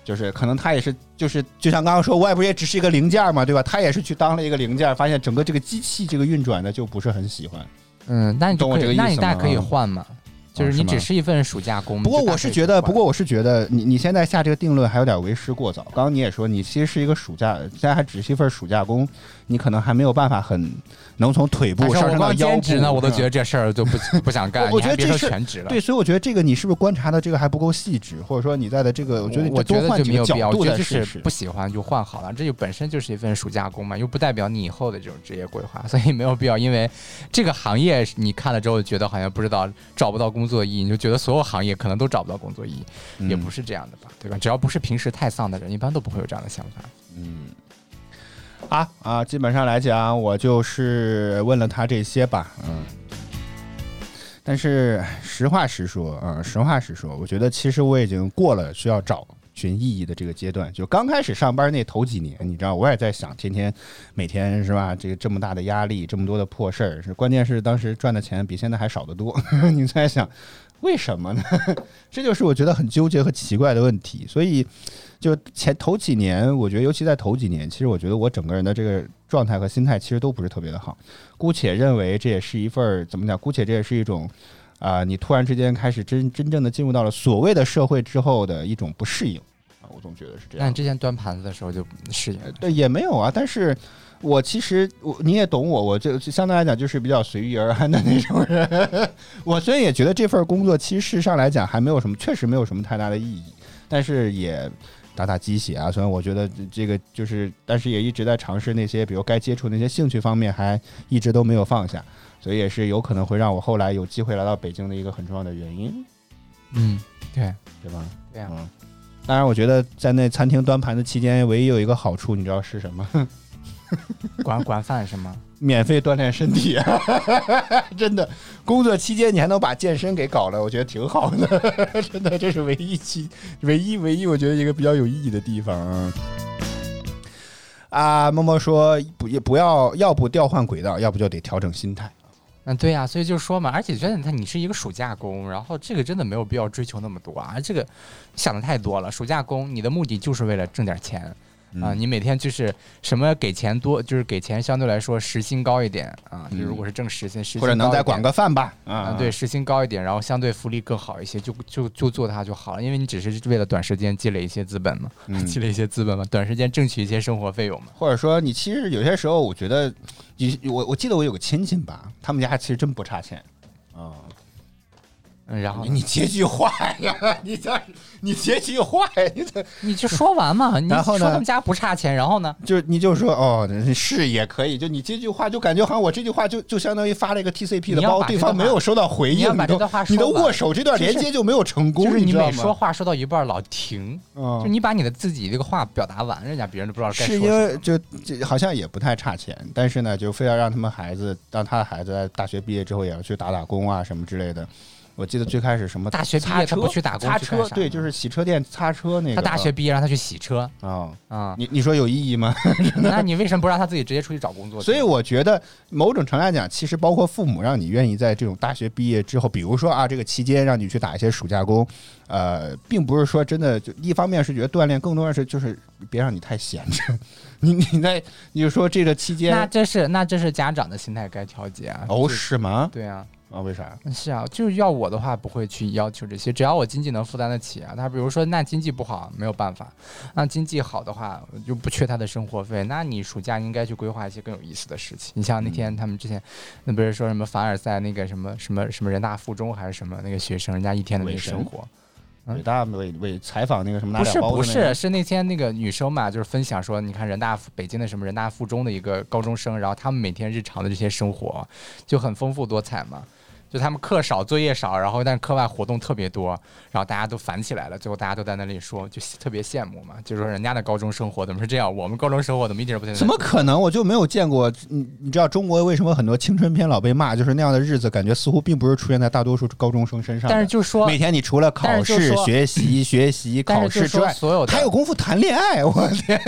就是可能他也是，就是就像刚刚说，我也不是也只是一个零件嘛，对吧？他也是去当了一个零件，发现整个这个机器这个运转的就不是很喜欢。嗯，那你懂我这个意思那你大可以换嘛，就是你只是一份暑假工。不过我是觉得，不过我是觉得你你现在下这个定论还有点为时过早。刚刚你也说，你其实是一个暑假，现在还只是一份暑假工，你可能还没有办法很能从腿部上升到腰部。兼职呢，我都觉得。这事儿就不不想干。你还别说觉得这是全职了。对，所以我觉得这个你是不是观察的这个还不够细致，或者说你在的这个，我觉得我觉得就没有必要，我觉得就是不。喜欢就换好了，这就本身就是一份暑假工嘛，又不代表你以后的这种职业规划，所以没有必要因为这个行业你看了之后觉得好像不知道找不到工作意义，你就觉得所有行业可能都找不到工作意义，也不嗯是这样的吧，对吧？只要不是平时太丧的人，一般都不会有这样的想法。嗯，啊啊，基本上来讲，我就是问了他这些吧，嗯。但是实话实说啊，实话实说，我觉得其实我已经过了需要找寻意义的这个阶段。就刚开始上班那头几年，你知道，我也在想，天天每天是吧？这个这么大的压力，这么多的破事儿，是关键是当时赚的钱比现在还少得多。你在想为什么呢？这就是我觉得很纠结和奇怪的问题。所以。就前头几年，我觉得尤其在头几年，其实我觉得我整个人的这个状态和心态其实都不是特别的好。姑且认为这也是一份儿怎么讲？姑且这也是一种啊、你突然之间开始真真正的进入到了所谓的社会之后的一种不适应啊，我总觉得是这样那你。之前端盘子的时候就适应了，对，也没有啊，但是。我其实我你也懂我，我就就相对来讲就是比较随遇而安的那种人。我虽然也觉得这份工作其实事实上来讲还没有什么，确实没有什么太大的意义，但是也打打鸡血啊。虽然我觉得这这个就是，但是也一直在尝试那些，比如该接触那些兴趣方面，还一直都没有放下，所以也是有可能会让我后来有机会来到北京的一个很重要的原因，嗯，对，对吧？对啊、嗯，当然，我觉得在那餐厅端盘子期间，唯一有一个好处，你知道是什么？管管饭是吗？免费锻炼身体，真的，工作期间你还能把健身给搞了，我觉得挺好的，真的，这是唯一期，唯一唯一，我觉得一个比较有意义的地方啊。啊，默默说不也不要，要不调换轨道，要不就得调整心态。嗯，对呀、所以就说嘛，而且觉得他你是一个暑假工，然后这个真的没有必要追求那么多啊，这个想的太多了。暑假工，你的目的就是为了挣点钱啊，嗯你每天就是什么给钱多，就是给钱相对来说时薪高一点啊，就嗯。如果是挣时薪，时薪或者能再管个饭吧，啊，啊，对，，时薪高一点，然后相对福利更好一些，就就就做它就好了，因为你只是为了短时间积累一些资本嘛，嗯 积累一些资本嘛，短时间挣取一些生活费用嘛。或者说你其实有些时候，我觉得，你我我记得我有个亲戚吧，他们家其实真不差钱，啊，嗯，然后你你接句话呀，你这你接句话呀，你这你就说完嘛，你然后呢说他们家不差钱，然后呢？就你就说哦，是也可以，就你这句话就感觉好像我这句话就就相当于发了一个 TCP 的包，把这段话对方没有收到回应，你要把都这段话说你的握手这段连接就没有成功，就是你每说话说到一半老停，嗯就你把你的自己这个话表达完，人家别人都不知道该说是什么。因为就这好像也不太差钱，但是呢，就非要让他们孩子，让他的孩子在大学毕业之后也要去打打工啊什么之类的。我记得最开始什么大学毕业他不去打工擦车，对，就是洗车店擦车那个。他大学毕业让他去洗车啊，啊，你你说有意义吗？那你为什么不让他自己直接出去找工作？所以我觉得某种程度来讲，其实包括父母让你愿意在这种大学毕业之后，比如说啊这个期间让你去打一些暑假工，呃，并不是说真的就一方面是觉得锻炼，更多的是就是别让你太闲着。你你在你就说这个期间那间这是那这是家长的心态该调节啊。哦是吗？对啊，啊为啥？是啊，就是要我的话不会去要求这些，只要我经济能负担得起啊。他比如说那经济不好没有办法，那经济好的话我就不缺他的生活费，那你暑假应该去规划一些更有意思的事情。你像那天他们之前那不是说什么凡尔赛那个什么什么什么人大附中还是什么那个学生，人家一天的那个生活。伟大伟伟采访那个什么拿不是不是，是那天那个女生嘛，就是分享说，你看人大北京的什么人大附中的一个高中生，然后他们每天日常的这些生活就很丰富多彩嘛。就他们课少，作业少，然后但课外活动特别多，然后大家都烦起来了。最后大家都在那里说，就特别羡慕嘛，就说人家的高中生活怎么是这样，我们高中生活怎么一点都不像。怎么可能？我就没有见过。你你知道中国为什么很多青春片老被骂？就是那样的日子，感觉似乎并不是出现在大多数高中生身上。但是就说每天你除了考试、学习、学习、考试之外，所有的还有功夫谈恋爱。我天，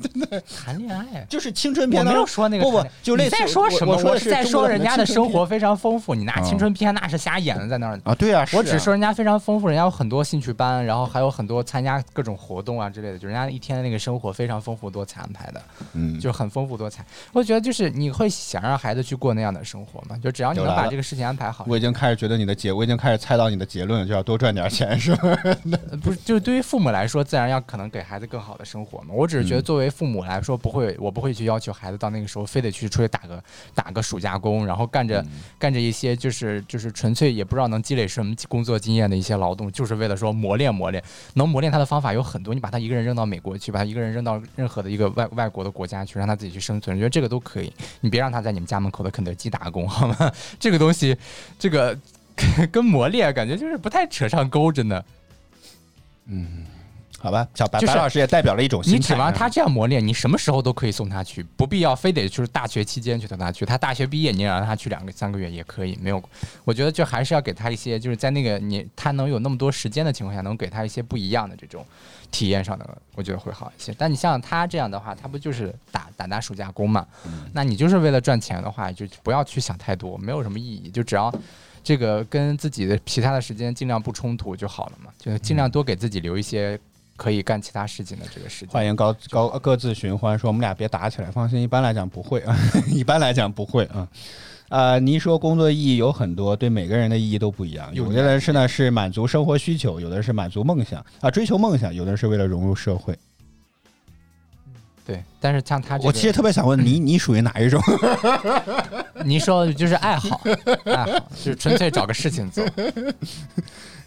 真的谈恋爱。就是青春我没片当中有说那个不不就类似说什么？我是在说人家的生活非常丰富，你拿啊青春片那是瞎演的，在那儿。啊，对啊，我啊只说人家非常丰富，人家有很多兴趣班，然后还有很多参加各种活动啊之类的，就人家一天的那个生活非常丰富多彩安排的，嗯，就很丰富多彩。我觉得就是你会想让孩子去过那样的生活吗？就只要你能把这个事情安排好，我已经开始觉得你的结，我已经开始猜到你的结论，就要多赚点钱，是吧？呃不是，就是对于父母来说，自然要可能给孩子更好的生活嘛。我只是觉得，嗯作为父母来说，不会，我不会去要求孩子到那个时候非得去出去打个打个暑假工，然后干嗯着、干着一些就是就是纯粹也不知道能积累什么工作经验的一些劳动，就是为了说磨练磨练。能磨练他的方法有很多，你把他一个人扔到美国去，把他一个人扔到任何的一个外外国的国家去，让他自己去生存，我觉得这个都可以。你别让他在你们家门口的肯德基打工，好吗？这个东西，这个 跟磨练感觉就是不太扯上钩，真的。嗯好吧，小白就是白老师也代表了一种心态。你指望他这样磨练，你什么时候都可以送他去，不必要非得就是大学期间去送他去。他大学毕业，你让他去两个三个月也可以，没有。我觉得就还是要给他一些，就是在那个你他能有那么多时间的情况下，能给他一些不一样的这种体验上的，我觉得会好一些。但你像他这样的话，他不就是打打打暑假工嘛？那你就是为了赚钱的话，就不要去想太多，没有什么意义，就只要。这个跟自己的其他的时间尽量不冲突就好了嘛，就尽量多给自己留一些可以干其他事情的这个时间。欢迎高高各自寻欢，说我们俩别打起来。放心，一般来讲不会啊，一般来讲不会啊。呃，您说工作意义有很多，对每个人的意义都不一样。有的人是呢是满足生活需求，有的是满足梦想啊，追求梦想，有的是为了融入社会。对，但是像他这个，我其实特别想问你，你属于哪一种？你说的就是爱好，爱好就是纯粹找个事情做。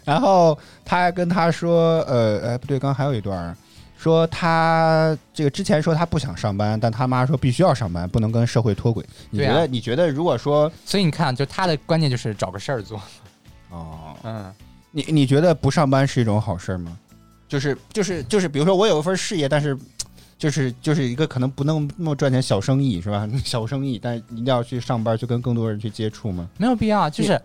然后他还跟他说，呃，哎，不对，刚刚还有一段儿，说他这个之前说他不想上班，但他妈说必须要上班，不能跟社会脱轨。你觉得？啊你觉得如果说，所以你看，就他的观念就是找个事儿做。哦，嗯，你你觉得不上班是一种好事儿吗？就是就是就是，比如说我有一份事业，但是就是就是一个可能不那么那么赚钱小生意是吧？小生意，但一定要去上班，去跟更多人去接触吗？没有必要。就是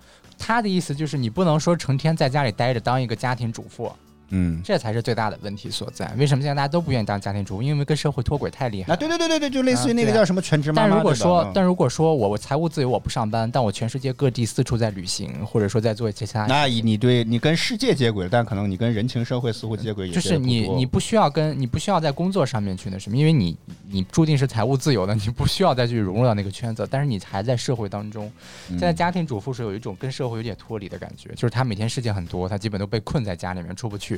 他的意思就是，你不能说成天在家里待着当一个家庭主妇，嗯，这才是最大的问题所在。为什么现在大家都不愿意当家庭主妇？因为跟社会脱轨太厉害啊，了。对对对对对，就类似于那个叫什么全职妈妈。但如果说但如果说我我财务自由，我不上班，但我全世界各地四处在旅行，或者说在做其他那以你对你跟世界接轨，但可能你跟人情社会似乎接轨也接就是你你不需要跟你不需要在工作上面去那什么，因为你你注定是财务自由的，你不需要再去融入到那个圈子，但是你还在社会当中。现在家庭主妇是有一种跟社会有点脱离的感觉，就是她每天事情很多，她基本都被困在家里面出不去，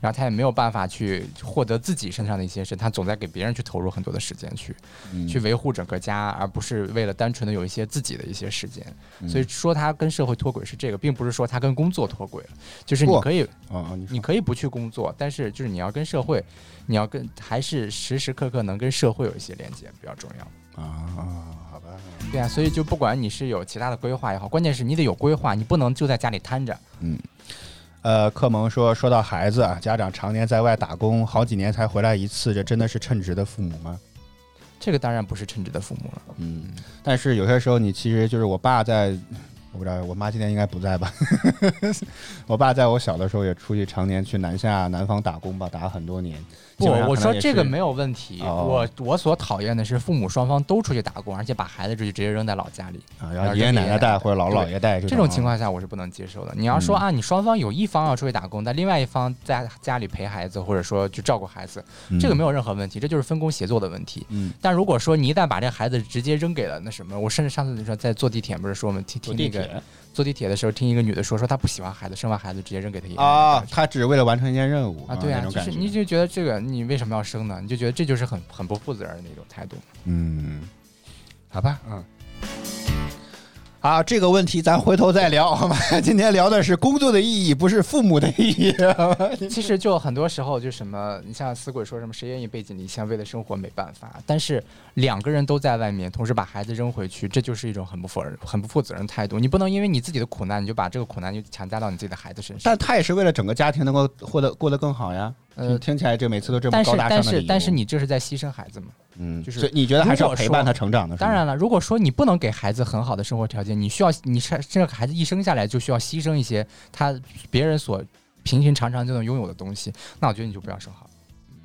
然后他也没有办法去获得自己身上的一些事，他总在给别人去投入很多的时间去嗯去维护整个家，而不是为了单纯的有一些自己的一些时间。嗯所以说他跟社会脱轨是这个，并不是说他跟工作脱轨了，就是你可以。你你可以不去工作，但是就是你要跟社会，你要跟还是时时刻刻能跟社会有一些连接比较重要。啊，好吧，对啊，所以就不管你是有其他的规划也好，关键是你得有规划，你不能就在家里瘫着。呃，克蒙说，说到孩子啊，家长常年在外打工，好几年才回来一次，这真的是称职的父母吗？这个当然不是称职的父母了。嗯，但是有些时候你其实就是我爸在，我不知道，我妈今天应该不在吧？我爸在我小的时候也出去常年去南下南方打工吧，打很多年。不，我说这个没有问题。哦我我所讨厌的是父母双方都出去打工，而且把孩子就直接扔在老家里。啊，然后爷爷奶奶带或者姥姥姥爷带这种啊情况下我是不能接受的。你要说嗯啊，你双方有一方要出去打工，但另外一方在家里陪孩子，或者说去照顾孩子，这个没有任何问题，这就是分工协作的问题。嗯，但如果说你一旦把这孩子直接扔给了那什么，我甚至上次就说在坐地铁，不是说我们听听那个坐地铁的时候，听一个女的说，说她不喜欢孩子，生完孩子直接扔给她爷爷啊，她只是为了完成一件任务啊，对啊，就是你就觉得这个你为什么要生呢？你就觉得这就是很很不负责任的一种态度。嗯，好吧，嗯。啊，这个问题咱回头再聊好吗？今天聊的是工作的意义，不是父母的意义。其实就很多时候就什么，你像死鬼说什么谁愿意背井离乡为了生活没办法，但是两个人都在外面，同时把孩子扔回去，这就是一种很不负任、很不负责任态度。你不能因为你自己的苦难，你就把这个苦难就强加到你自己的孩子身上。但他也是为了整个家庭能够获得过得更好呀。呃听听起来这每次都这么高大上但的理由是但是你这是在牺牲孩子嘛？嗯，就是你觉得还是要陪伴他成长的？当然了，如果说你不能给孩子很好的生活条件，你需要你生这个孩子一生下来就需要牺牲一些他别人所平平常常就能拥有的东西，那我觉得你就不要生好了。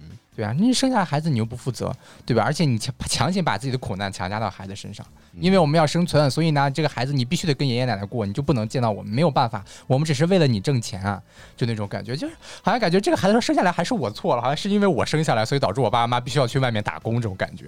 嗯对啊，你生下来孩子你又不负责，对吧？而且你强强行把自己的苦难强加到孩子身上，嗯因为我们要生存，所以呢，这个孩子你必须得跟爷爷奶奶过，你就不能见到我们，没有办法，我们只是为了你挣钱啊，就那种感觉，就是好像感觉这个孩子生下来还是我错了，好像是因为我生下来，所以导致我爸妈必须要去外面打工这种感觉。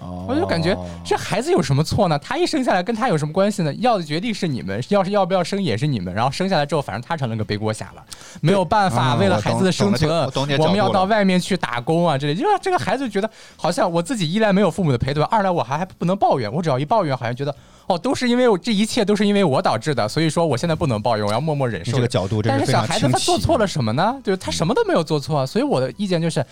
哦我就感觉这孩子有什么错呢？他一生下来跟他有什么关系呢？要的决定是你们，要是要不要生也是你们。然后生下来之后，反正他成了个背锅侠了，没有办法，啊为了孩子的生存，我们要到外面去打工啊之类。就是这个孩子觉得好像我自己一来没有父母的陪伴，二来我还还不能抱怨，我只要一抱怨，好像觉得哦，都是因为我这一切都是因为我导致的，所以说我现在不能抱怨，我要默默忍受。这个角度真但是小孩子他做错了什么呢？就是他什么都没有做错啊，所以我的意见就是。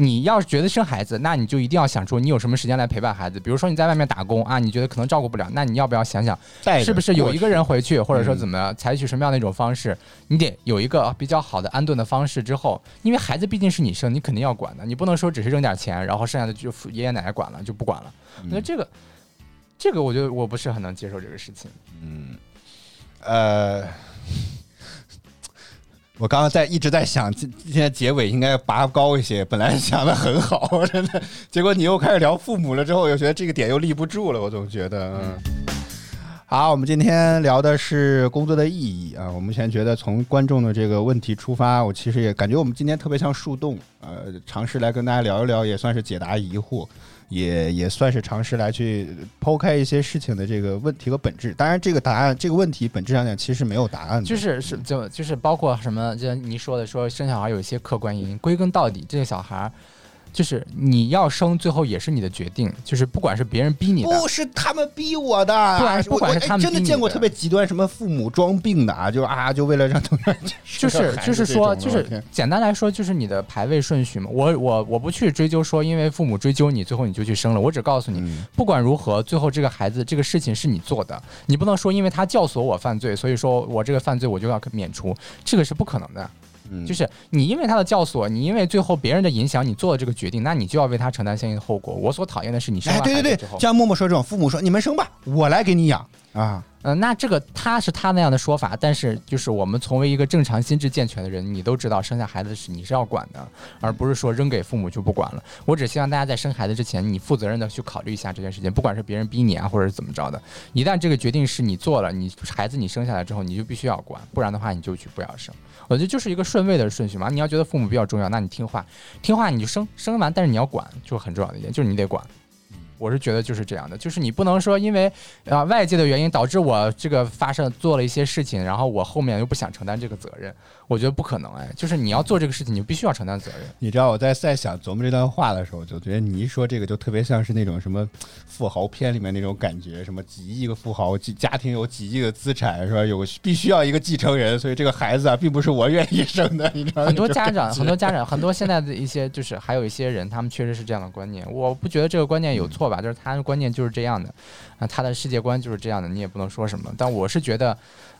你要是觉得生孩子，那你就一定要想出你有什么时间来陪伴孩子。比如说你在外面打工啊，你觉得可能照顾不了，那你要不要想想，是不是有一个人回去，或者说嗯怎么样，采取什么样的一种方式？你得有一个比较好的安顿的方式。之后，因为孩子毕竟是你生，你肯定要管的，你不能说只是扔点钱，然后剩下的就爷爷奶奶管了就不管了。嗯我觉得这个，这个我觉得我不是很能接受这个事情。嗯，呃，我刚刚在一直在想，今今天结尾应该拔高一些，本来想的很好，真的，结果你又开始聊父母了，之后又觉得这个点又立不住了，我总觉得，嗯。好，我们今天聊的是工作的意义啊。我目前觉得从观众的这个问题出发，我其实也感觉我们今天特别像树洞，呃，尝试来跟大家聊一聊，也算是解答疑惑。也也算是尝试来去剖开一些事情的这个问题和本质。当然，这个答案这个问题本质上讲其实没有答案的，就是是就就是包括什么，就你说的说生小孩有一些客观原因，归根到底这个小孩。就是你要生，最后也是你的决定。就是不管是别人逼你的，不是他们逼我的，不管是他们真的见过特别极端，什么父母装病的啊，就啊，就为了让同学 就是就是说，就是简单来说，就是你的排位顺序嘛。我我我不去追究说，因为父母追究你，最后你就去生了。我只告诉你，嗯不管如何，最后这个孩子这个事情是你做的，你不能说因为他教唆我犯罪，所以说我这个犯罪我就要免除，这个是不可能的。嗯。就是你因为他的教唆，你因为最后别人的影响，你做了这个决定，那你就要为他承担相应的后果。我所讨厌的是你生哎，完对对对孩子之后，像默默说这种，父母说你们生吧，我来给你养啊，嗯、那这个他是他那样的说法，但是就是我们从为一个正常心智健全的人，你都知道生下孩子是你是要管的，而不是说扔给父母就不管了。我只希望大家在生孩子之前，你负责任的去考虑一下这件事情，不管是别人逼你啊，或者是怎么着的。一旦这个决定是你做了，你孩子你生下来之后，你就必须要管，不然的话你就去不要生。我觉得就是一个顺位的顺序嘛。你要觉得父母比较重要，那你听话，听话你就生，生完但是你要管，就是很重要的一点，就是你得管。我是觉得就是这样的，就是你不能说因为啊、外界的原因导致我这个发生做了一些事情，然后我后面又不想承担这个责任，我觉得不可能哎，就是你要做这个事情，你就必须要承担责任。你知道我在在想琢磨这段话的时候，就觉得你一说这个就特别像是那种什么富豪片里面那种感觉，什么几亿个富豪，几家庭有几亿的资产，是吧？有必须要一个继承人，所以这个孩子啊，并不是我愿意生的，你知道吗？很多家长，很多家长，很多现在的一些就是还有一些人，他们确实是这样的观念。我不觉得这个观念有错吧，就是他的观念就是这样的，啊，他的世界观就是这样的，你也不能说什么。但我是觉得，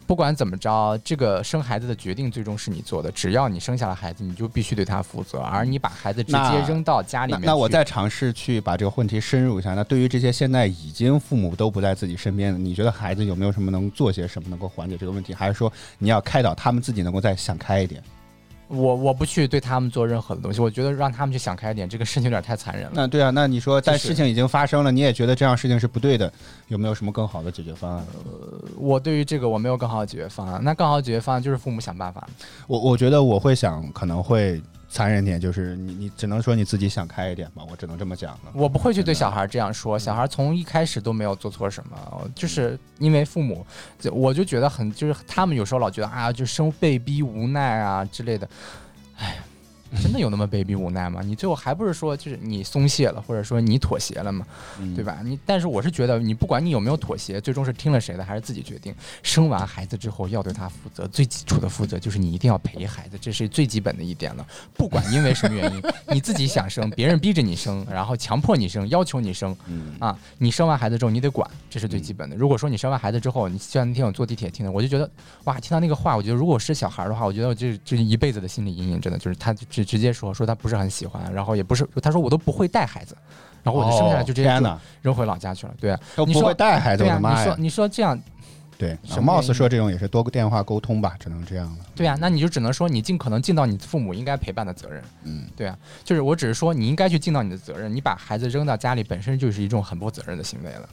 不管怎么着，这个生孩子的决定最终是你做的，只要你生下了孩子，你就必须对他负责，而你把孩子直接扔到家里面那那我再尝试去把这个问题深入一下。那对于这些现在已经父母都不在自己身边的，你觉得孩子有没有什么能做些什么能够缓解这个问题？还是说你要开导他们自己能够再想开一点？我我不去对他们做任何的东西，我觉得让他们去想开一点，这个事情有点太残忍了。那对啊，那你说，但事情已经发生了，你也觉得这样事情是不对的，有没有什么更好的解决方案？我对于这个我没有更好的解决方案，那更好的解决方案就是父母想办法。我我觉得我会想，可能会残忍点，就是你你只能说你自己想开一点吧，我只能这么讲了。我不会去对小孩这样说，小孩从一开始都没有做错什么，就是因为父母，就我就觉得很，就是他们有时候老觉得啊，就生被逼无奈啊之类的，哎，真的有那么卑鄙无奈吗？你最后还不是说就是你松懈了，或者说你妥协了嘛，嗯对吧？你但是我是觉得，你不管你有没有妥协，最终是听了谁的，还是自己决定。生完孩子之后要对他负责，最基础的负责就是你一定要陪孩子，这是最基本的一点了。不管因为什么原因，你自己想生，别人逼着你生，然后强迫你生，要求你生，嗯啊，你生完孩子之后你得管，这是最基本的。如果说你生完孩子之后，你像那天我坐地铁听的，我就觉得哇，听到那个话，我觉得如果是小孩的话，我觉得我这这一辈子的心理阴影，真的就是他直直接说说他不是很喜欢，然后也不是他说我都不会带孩子，然后我就生下来就直接就哦天哪，扔回老家去了。对啊，都不你说会带孩子！你说你说这样对，貌似说这种也是多个电话沟通吧，只能这样了。对啊，那你就只能说你尽可能尽到你父母应该陪伴的责任。嗯，对啊，就是我只是说你应该去尽到你的责任，你把孩子扔到家里本身就是一种很不负责任的行为了。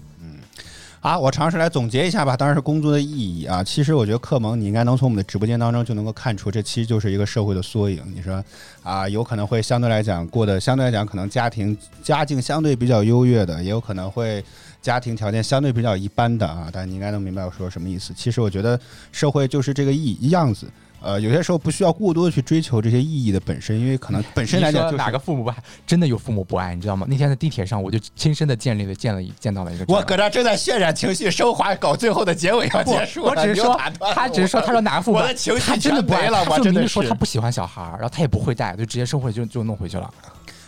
啊，我尝试来总结一下吧，当然是工作的意义啊。其实我觉得克蒙，你应该能从我们的直播间当中就能够看出，这其实就是一个社会的缩影。你说啊，有可能会相对来讲过得相对来讲可能家庭家境相对比较优越的，也有可能会家庭条件相对比较一般的啊。但你应该能明白我说什么意思。其实我觉得社会就是这个意样子。呃，有些时候不需要过多的去追求这些意义的本身，因为可能本身来讲就是哪个父母不爱？真的有父母不爱，你知道吗？那天在地铁上，我就亲身的建立了见了一见到了一个。我搁这正在渲染情绪升华，搞最后的结尾要结束了。我只是说他只是说，他说哪个父母，我的情绪他真的不爱了我真的是说他不喜欢小孩儿，然后他也不会带，就直接收回就就弄回去了。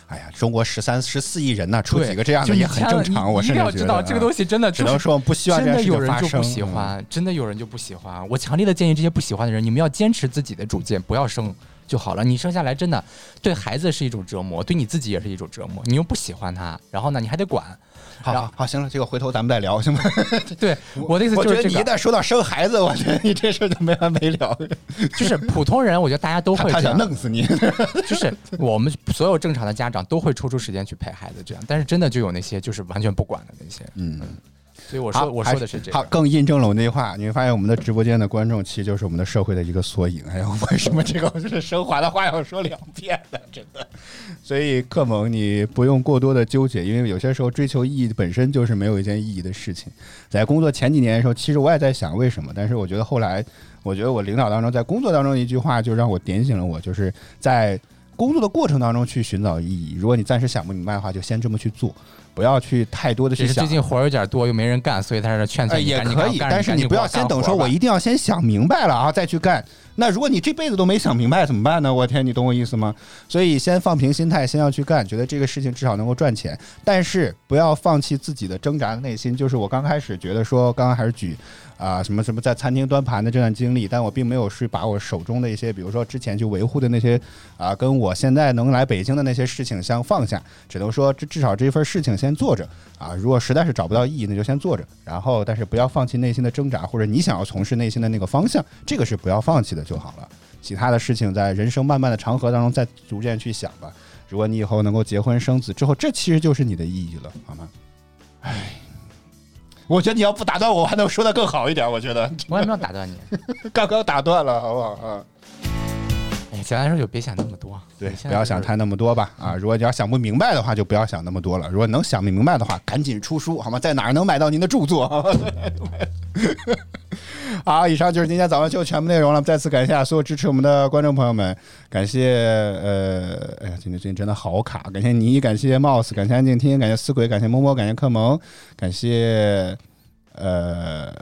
哎呀，中国十三十四亿人呢，出几个这样的也很正常。我甚至一定要知道觉得啊这个东西真的就是只能说不希望这样的。有人就不喜嗯欢，真的有人就不喜欢。我强烈的建议这些不喜欢的人，你们要坚持自己的主见，不要生就好了。你生下来真的对孩子是一种折磨，对你自己也是一种折磨。你又不喜欢他，然后呢，你还得管。好好好，行了，这个回头咱们再聊，行吗？对我的意思我觉得就是这个，你一旦说到生孩子，我觉得你这事儿就没完没了。就是普通人，我觉得大家都他他会这样。想弄死你。就是我们所有正常的家长都会抽出时间去陪孩子，这样。但是真的就有那些就是完全不管的那些，嗯，所以我说我说的是这个。好，更印证了我那句话。你会发现，我们的直播间的观众其实就是我们的社会的一个缩影。哎呀，为什么这个就是升华的话要说两遍呢？真的。所以，克蒙，你不用过多的纠结，因为有些时候追求意义本身就是没有一件意义的事情。在工作前几年的时候，其实我也在想为什么，但是我觉得后来，我觉得我领导当中在工作当中的一句话就让我点醒了我，就是在工作的过程当中去寻找意义。如果你暂时想不明白的话，就先这么去做，不要去太多的去想最。近活儿有点多，又没人干，所以他在这劝你也可以，但是你不要先等说，我一定要先想明白了啊，再去干。那如果你这辈子都没想明白怎么办呢？我天，你懂我意思吗？所以先放平心态，先要去干，觉得这个事情至少能够赚钱，但是不要放弃自己的挣扎的内心。就是我刚开始觉得说，刚刚还是举啊、什么什么在餐厅端盘的这段经历，但我并没有是把我手中的一些，比如说之前去维护的那些啊、跟我现在能来北京的那些事情相放下，只能说至至少这份事情先做着啊。如果实在是找不到意义，那就先做着，然后但是不要放弃内心的挣扎，或者你想要从事内心的那个方向，这个是不要放弃的就好了。其他的事情在人生漫漫的长河当中再逐渐去想吧。如果你以后能够结婚生子之后，这其实就是你的意义了，好吗？唉，我觉得你要不打断我，我还能说的更好一点。我觉得我也没有打断你。刚刚打断了，好不好啊？哎，简单来说就别想那么多，对不要想太那么多吧。啊，如果你要想不明白的话，就不要想那么多了。如果能想明白的话，赶紧出书好吗？在哪儿能买到您的著作？好，以上就是今天早上秀全部内容了。再次感谢所有支持我们的观众朋友们，感谢呃，哎呀，今天最近真的好卡，感谢你，感谢 Mouse，感谢安静听，感谢思鬼，感谢摸摸，感谢克蒙，感谢呃。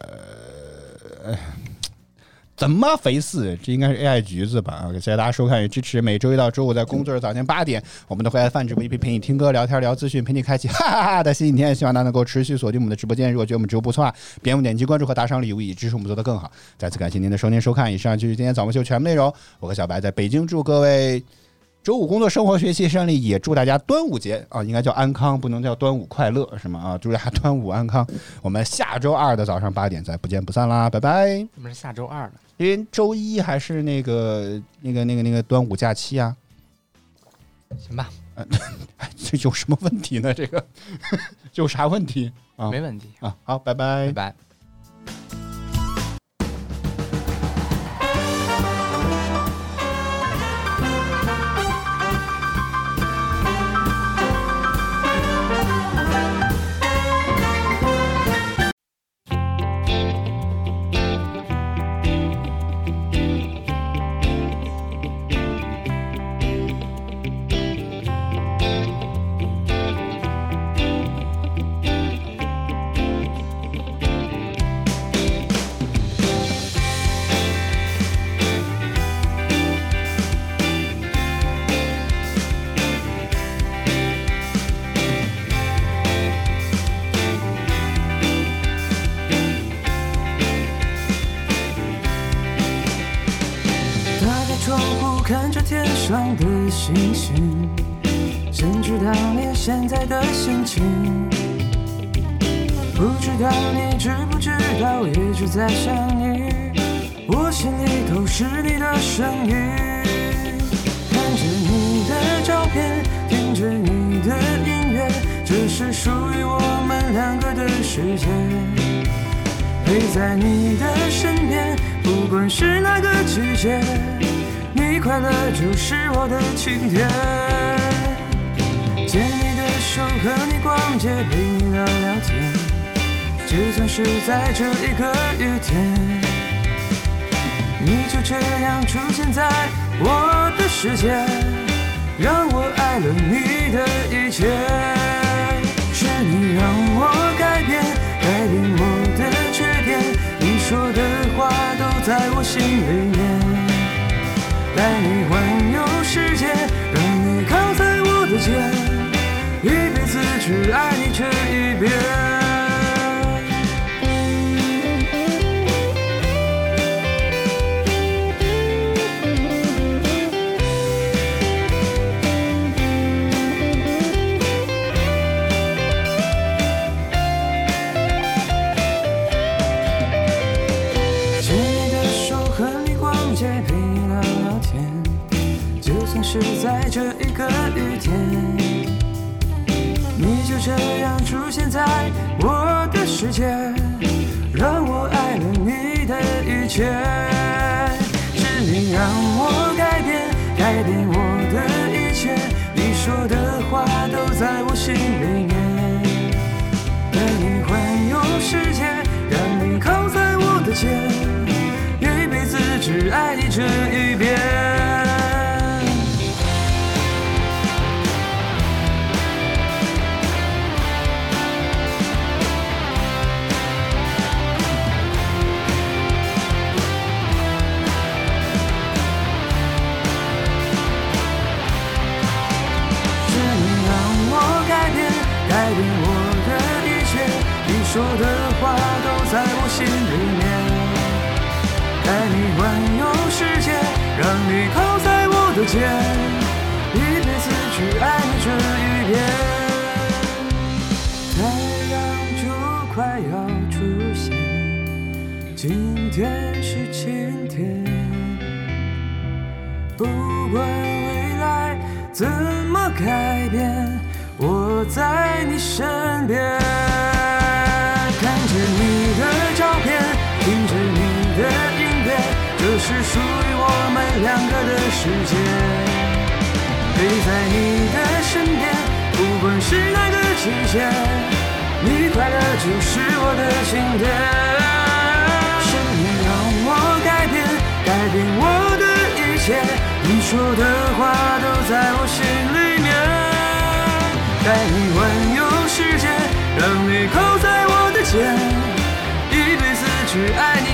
怎么肥四？这应该是 AI 橘子吧？谢谢大家收看与支持。每周一到周五在工作日早间八点，我们都会在饭直播一陪你听歌、聊天、聊资讯，陪你开启哈哈哈的新一天。希望大家能够持续锁定我们的直播间。如果觉得我们直播不错啊，别忘点击关注和打赏礼物，以支持我们做得更好。再次感谢您的收听收看。以上就是今天早播秀全部内容。我和小白在北京，祝各位。周五工作、生活、学习顺利，也祝大家端午节啊，应该叫安康，不能叫端午快乐，是吗？啊，祝大家端午安康。我们下周二的早上八点再不见不散啦，拜拜。我们是下周二了。因为周一还是那个那个那个那个端午假期啊，行吧，这有什么问题呢？这个 有啥问题啊？没问题，啊，好，拜拜拜。拜。出现在我的世界，让我爱了你的一切。是你让我改变，改变我的缺点，你说的话都在我心里面。带你环游世界，让你靠在我的肩，一辈子只爱你这一遍。这样出现在我的世界，让我爱了你的一切。是你让我改变，改变我的一切，你说的话都在我心里面。带你环游世界，让你靠在我的肩，一辈子只爱你这一遍。间，一辈子只爱这一遍。太阳就快要出现，今天是晴天。不管未来怎么改变，我在你身边。看着你的照片，听着你的音乐，这是属于我们两个的世界。在你的身边，不管是哪个季节，你快乐就是我的晴天。是你让我改变，改变我的一切，你说的话都在我心里面。带你环游世界，让你靠在我的肩，一辈子只爱你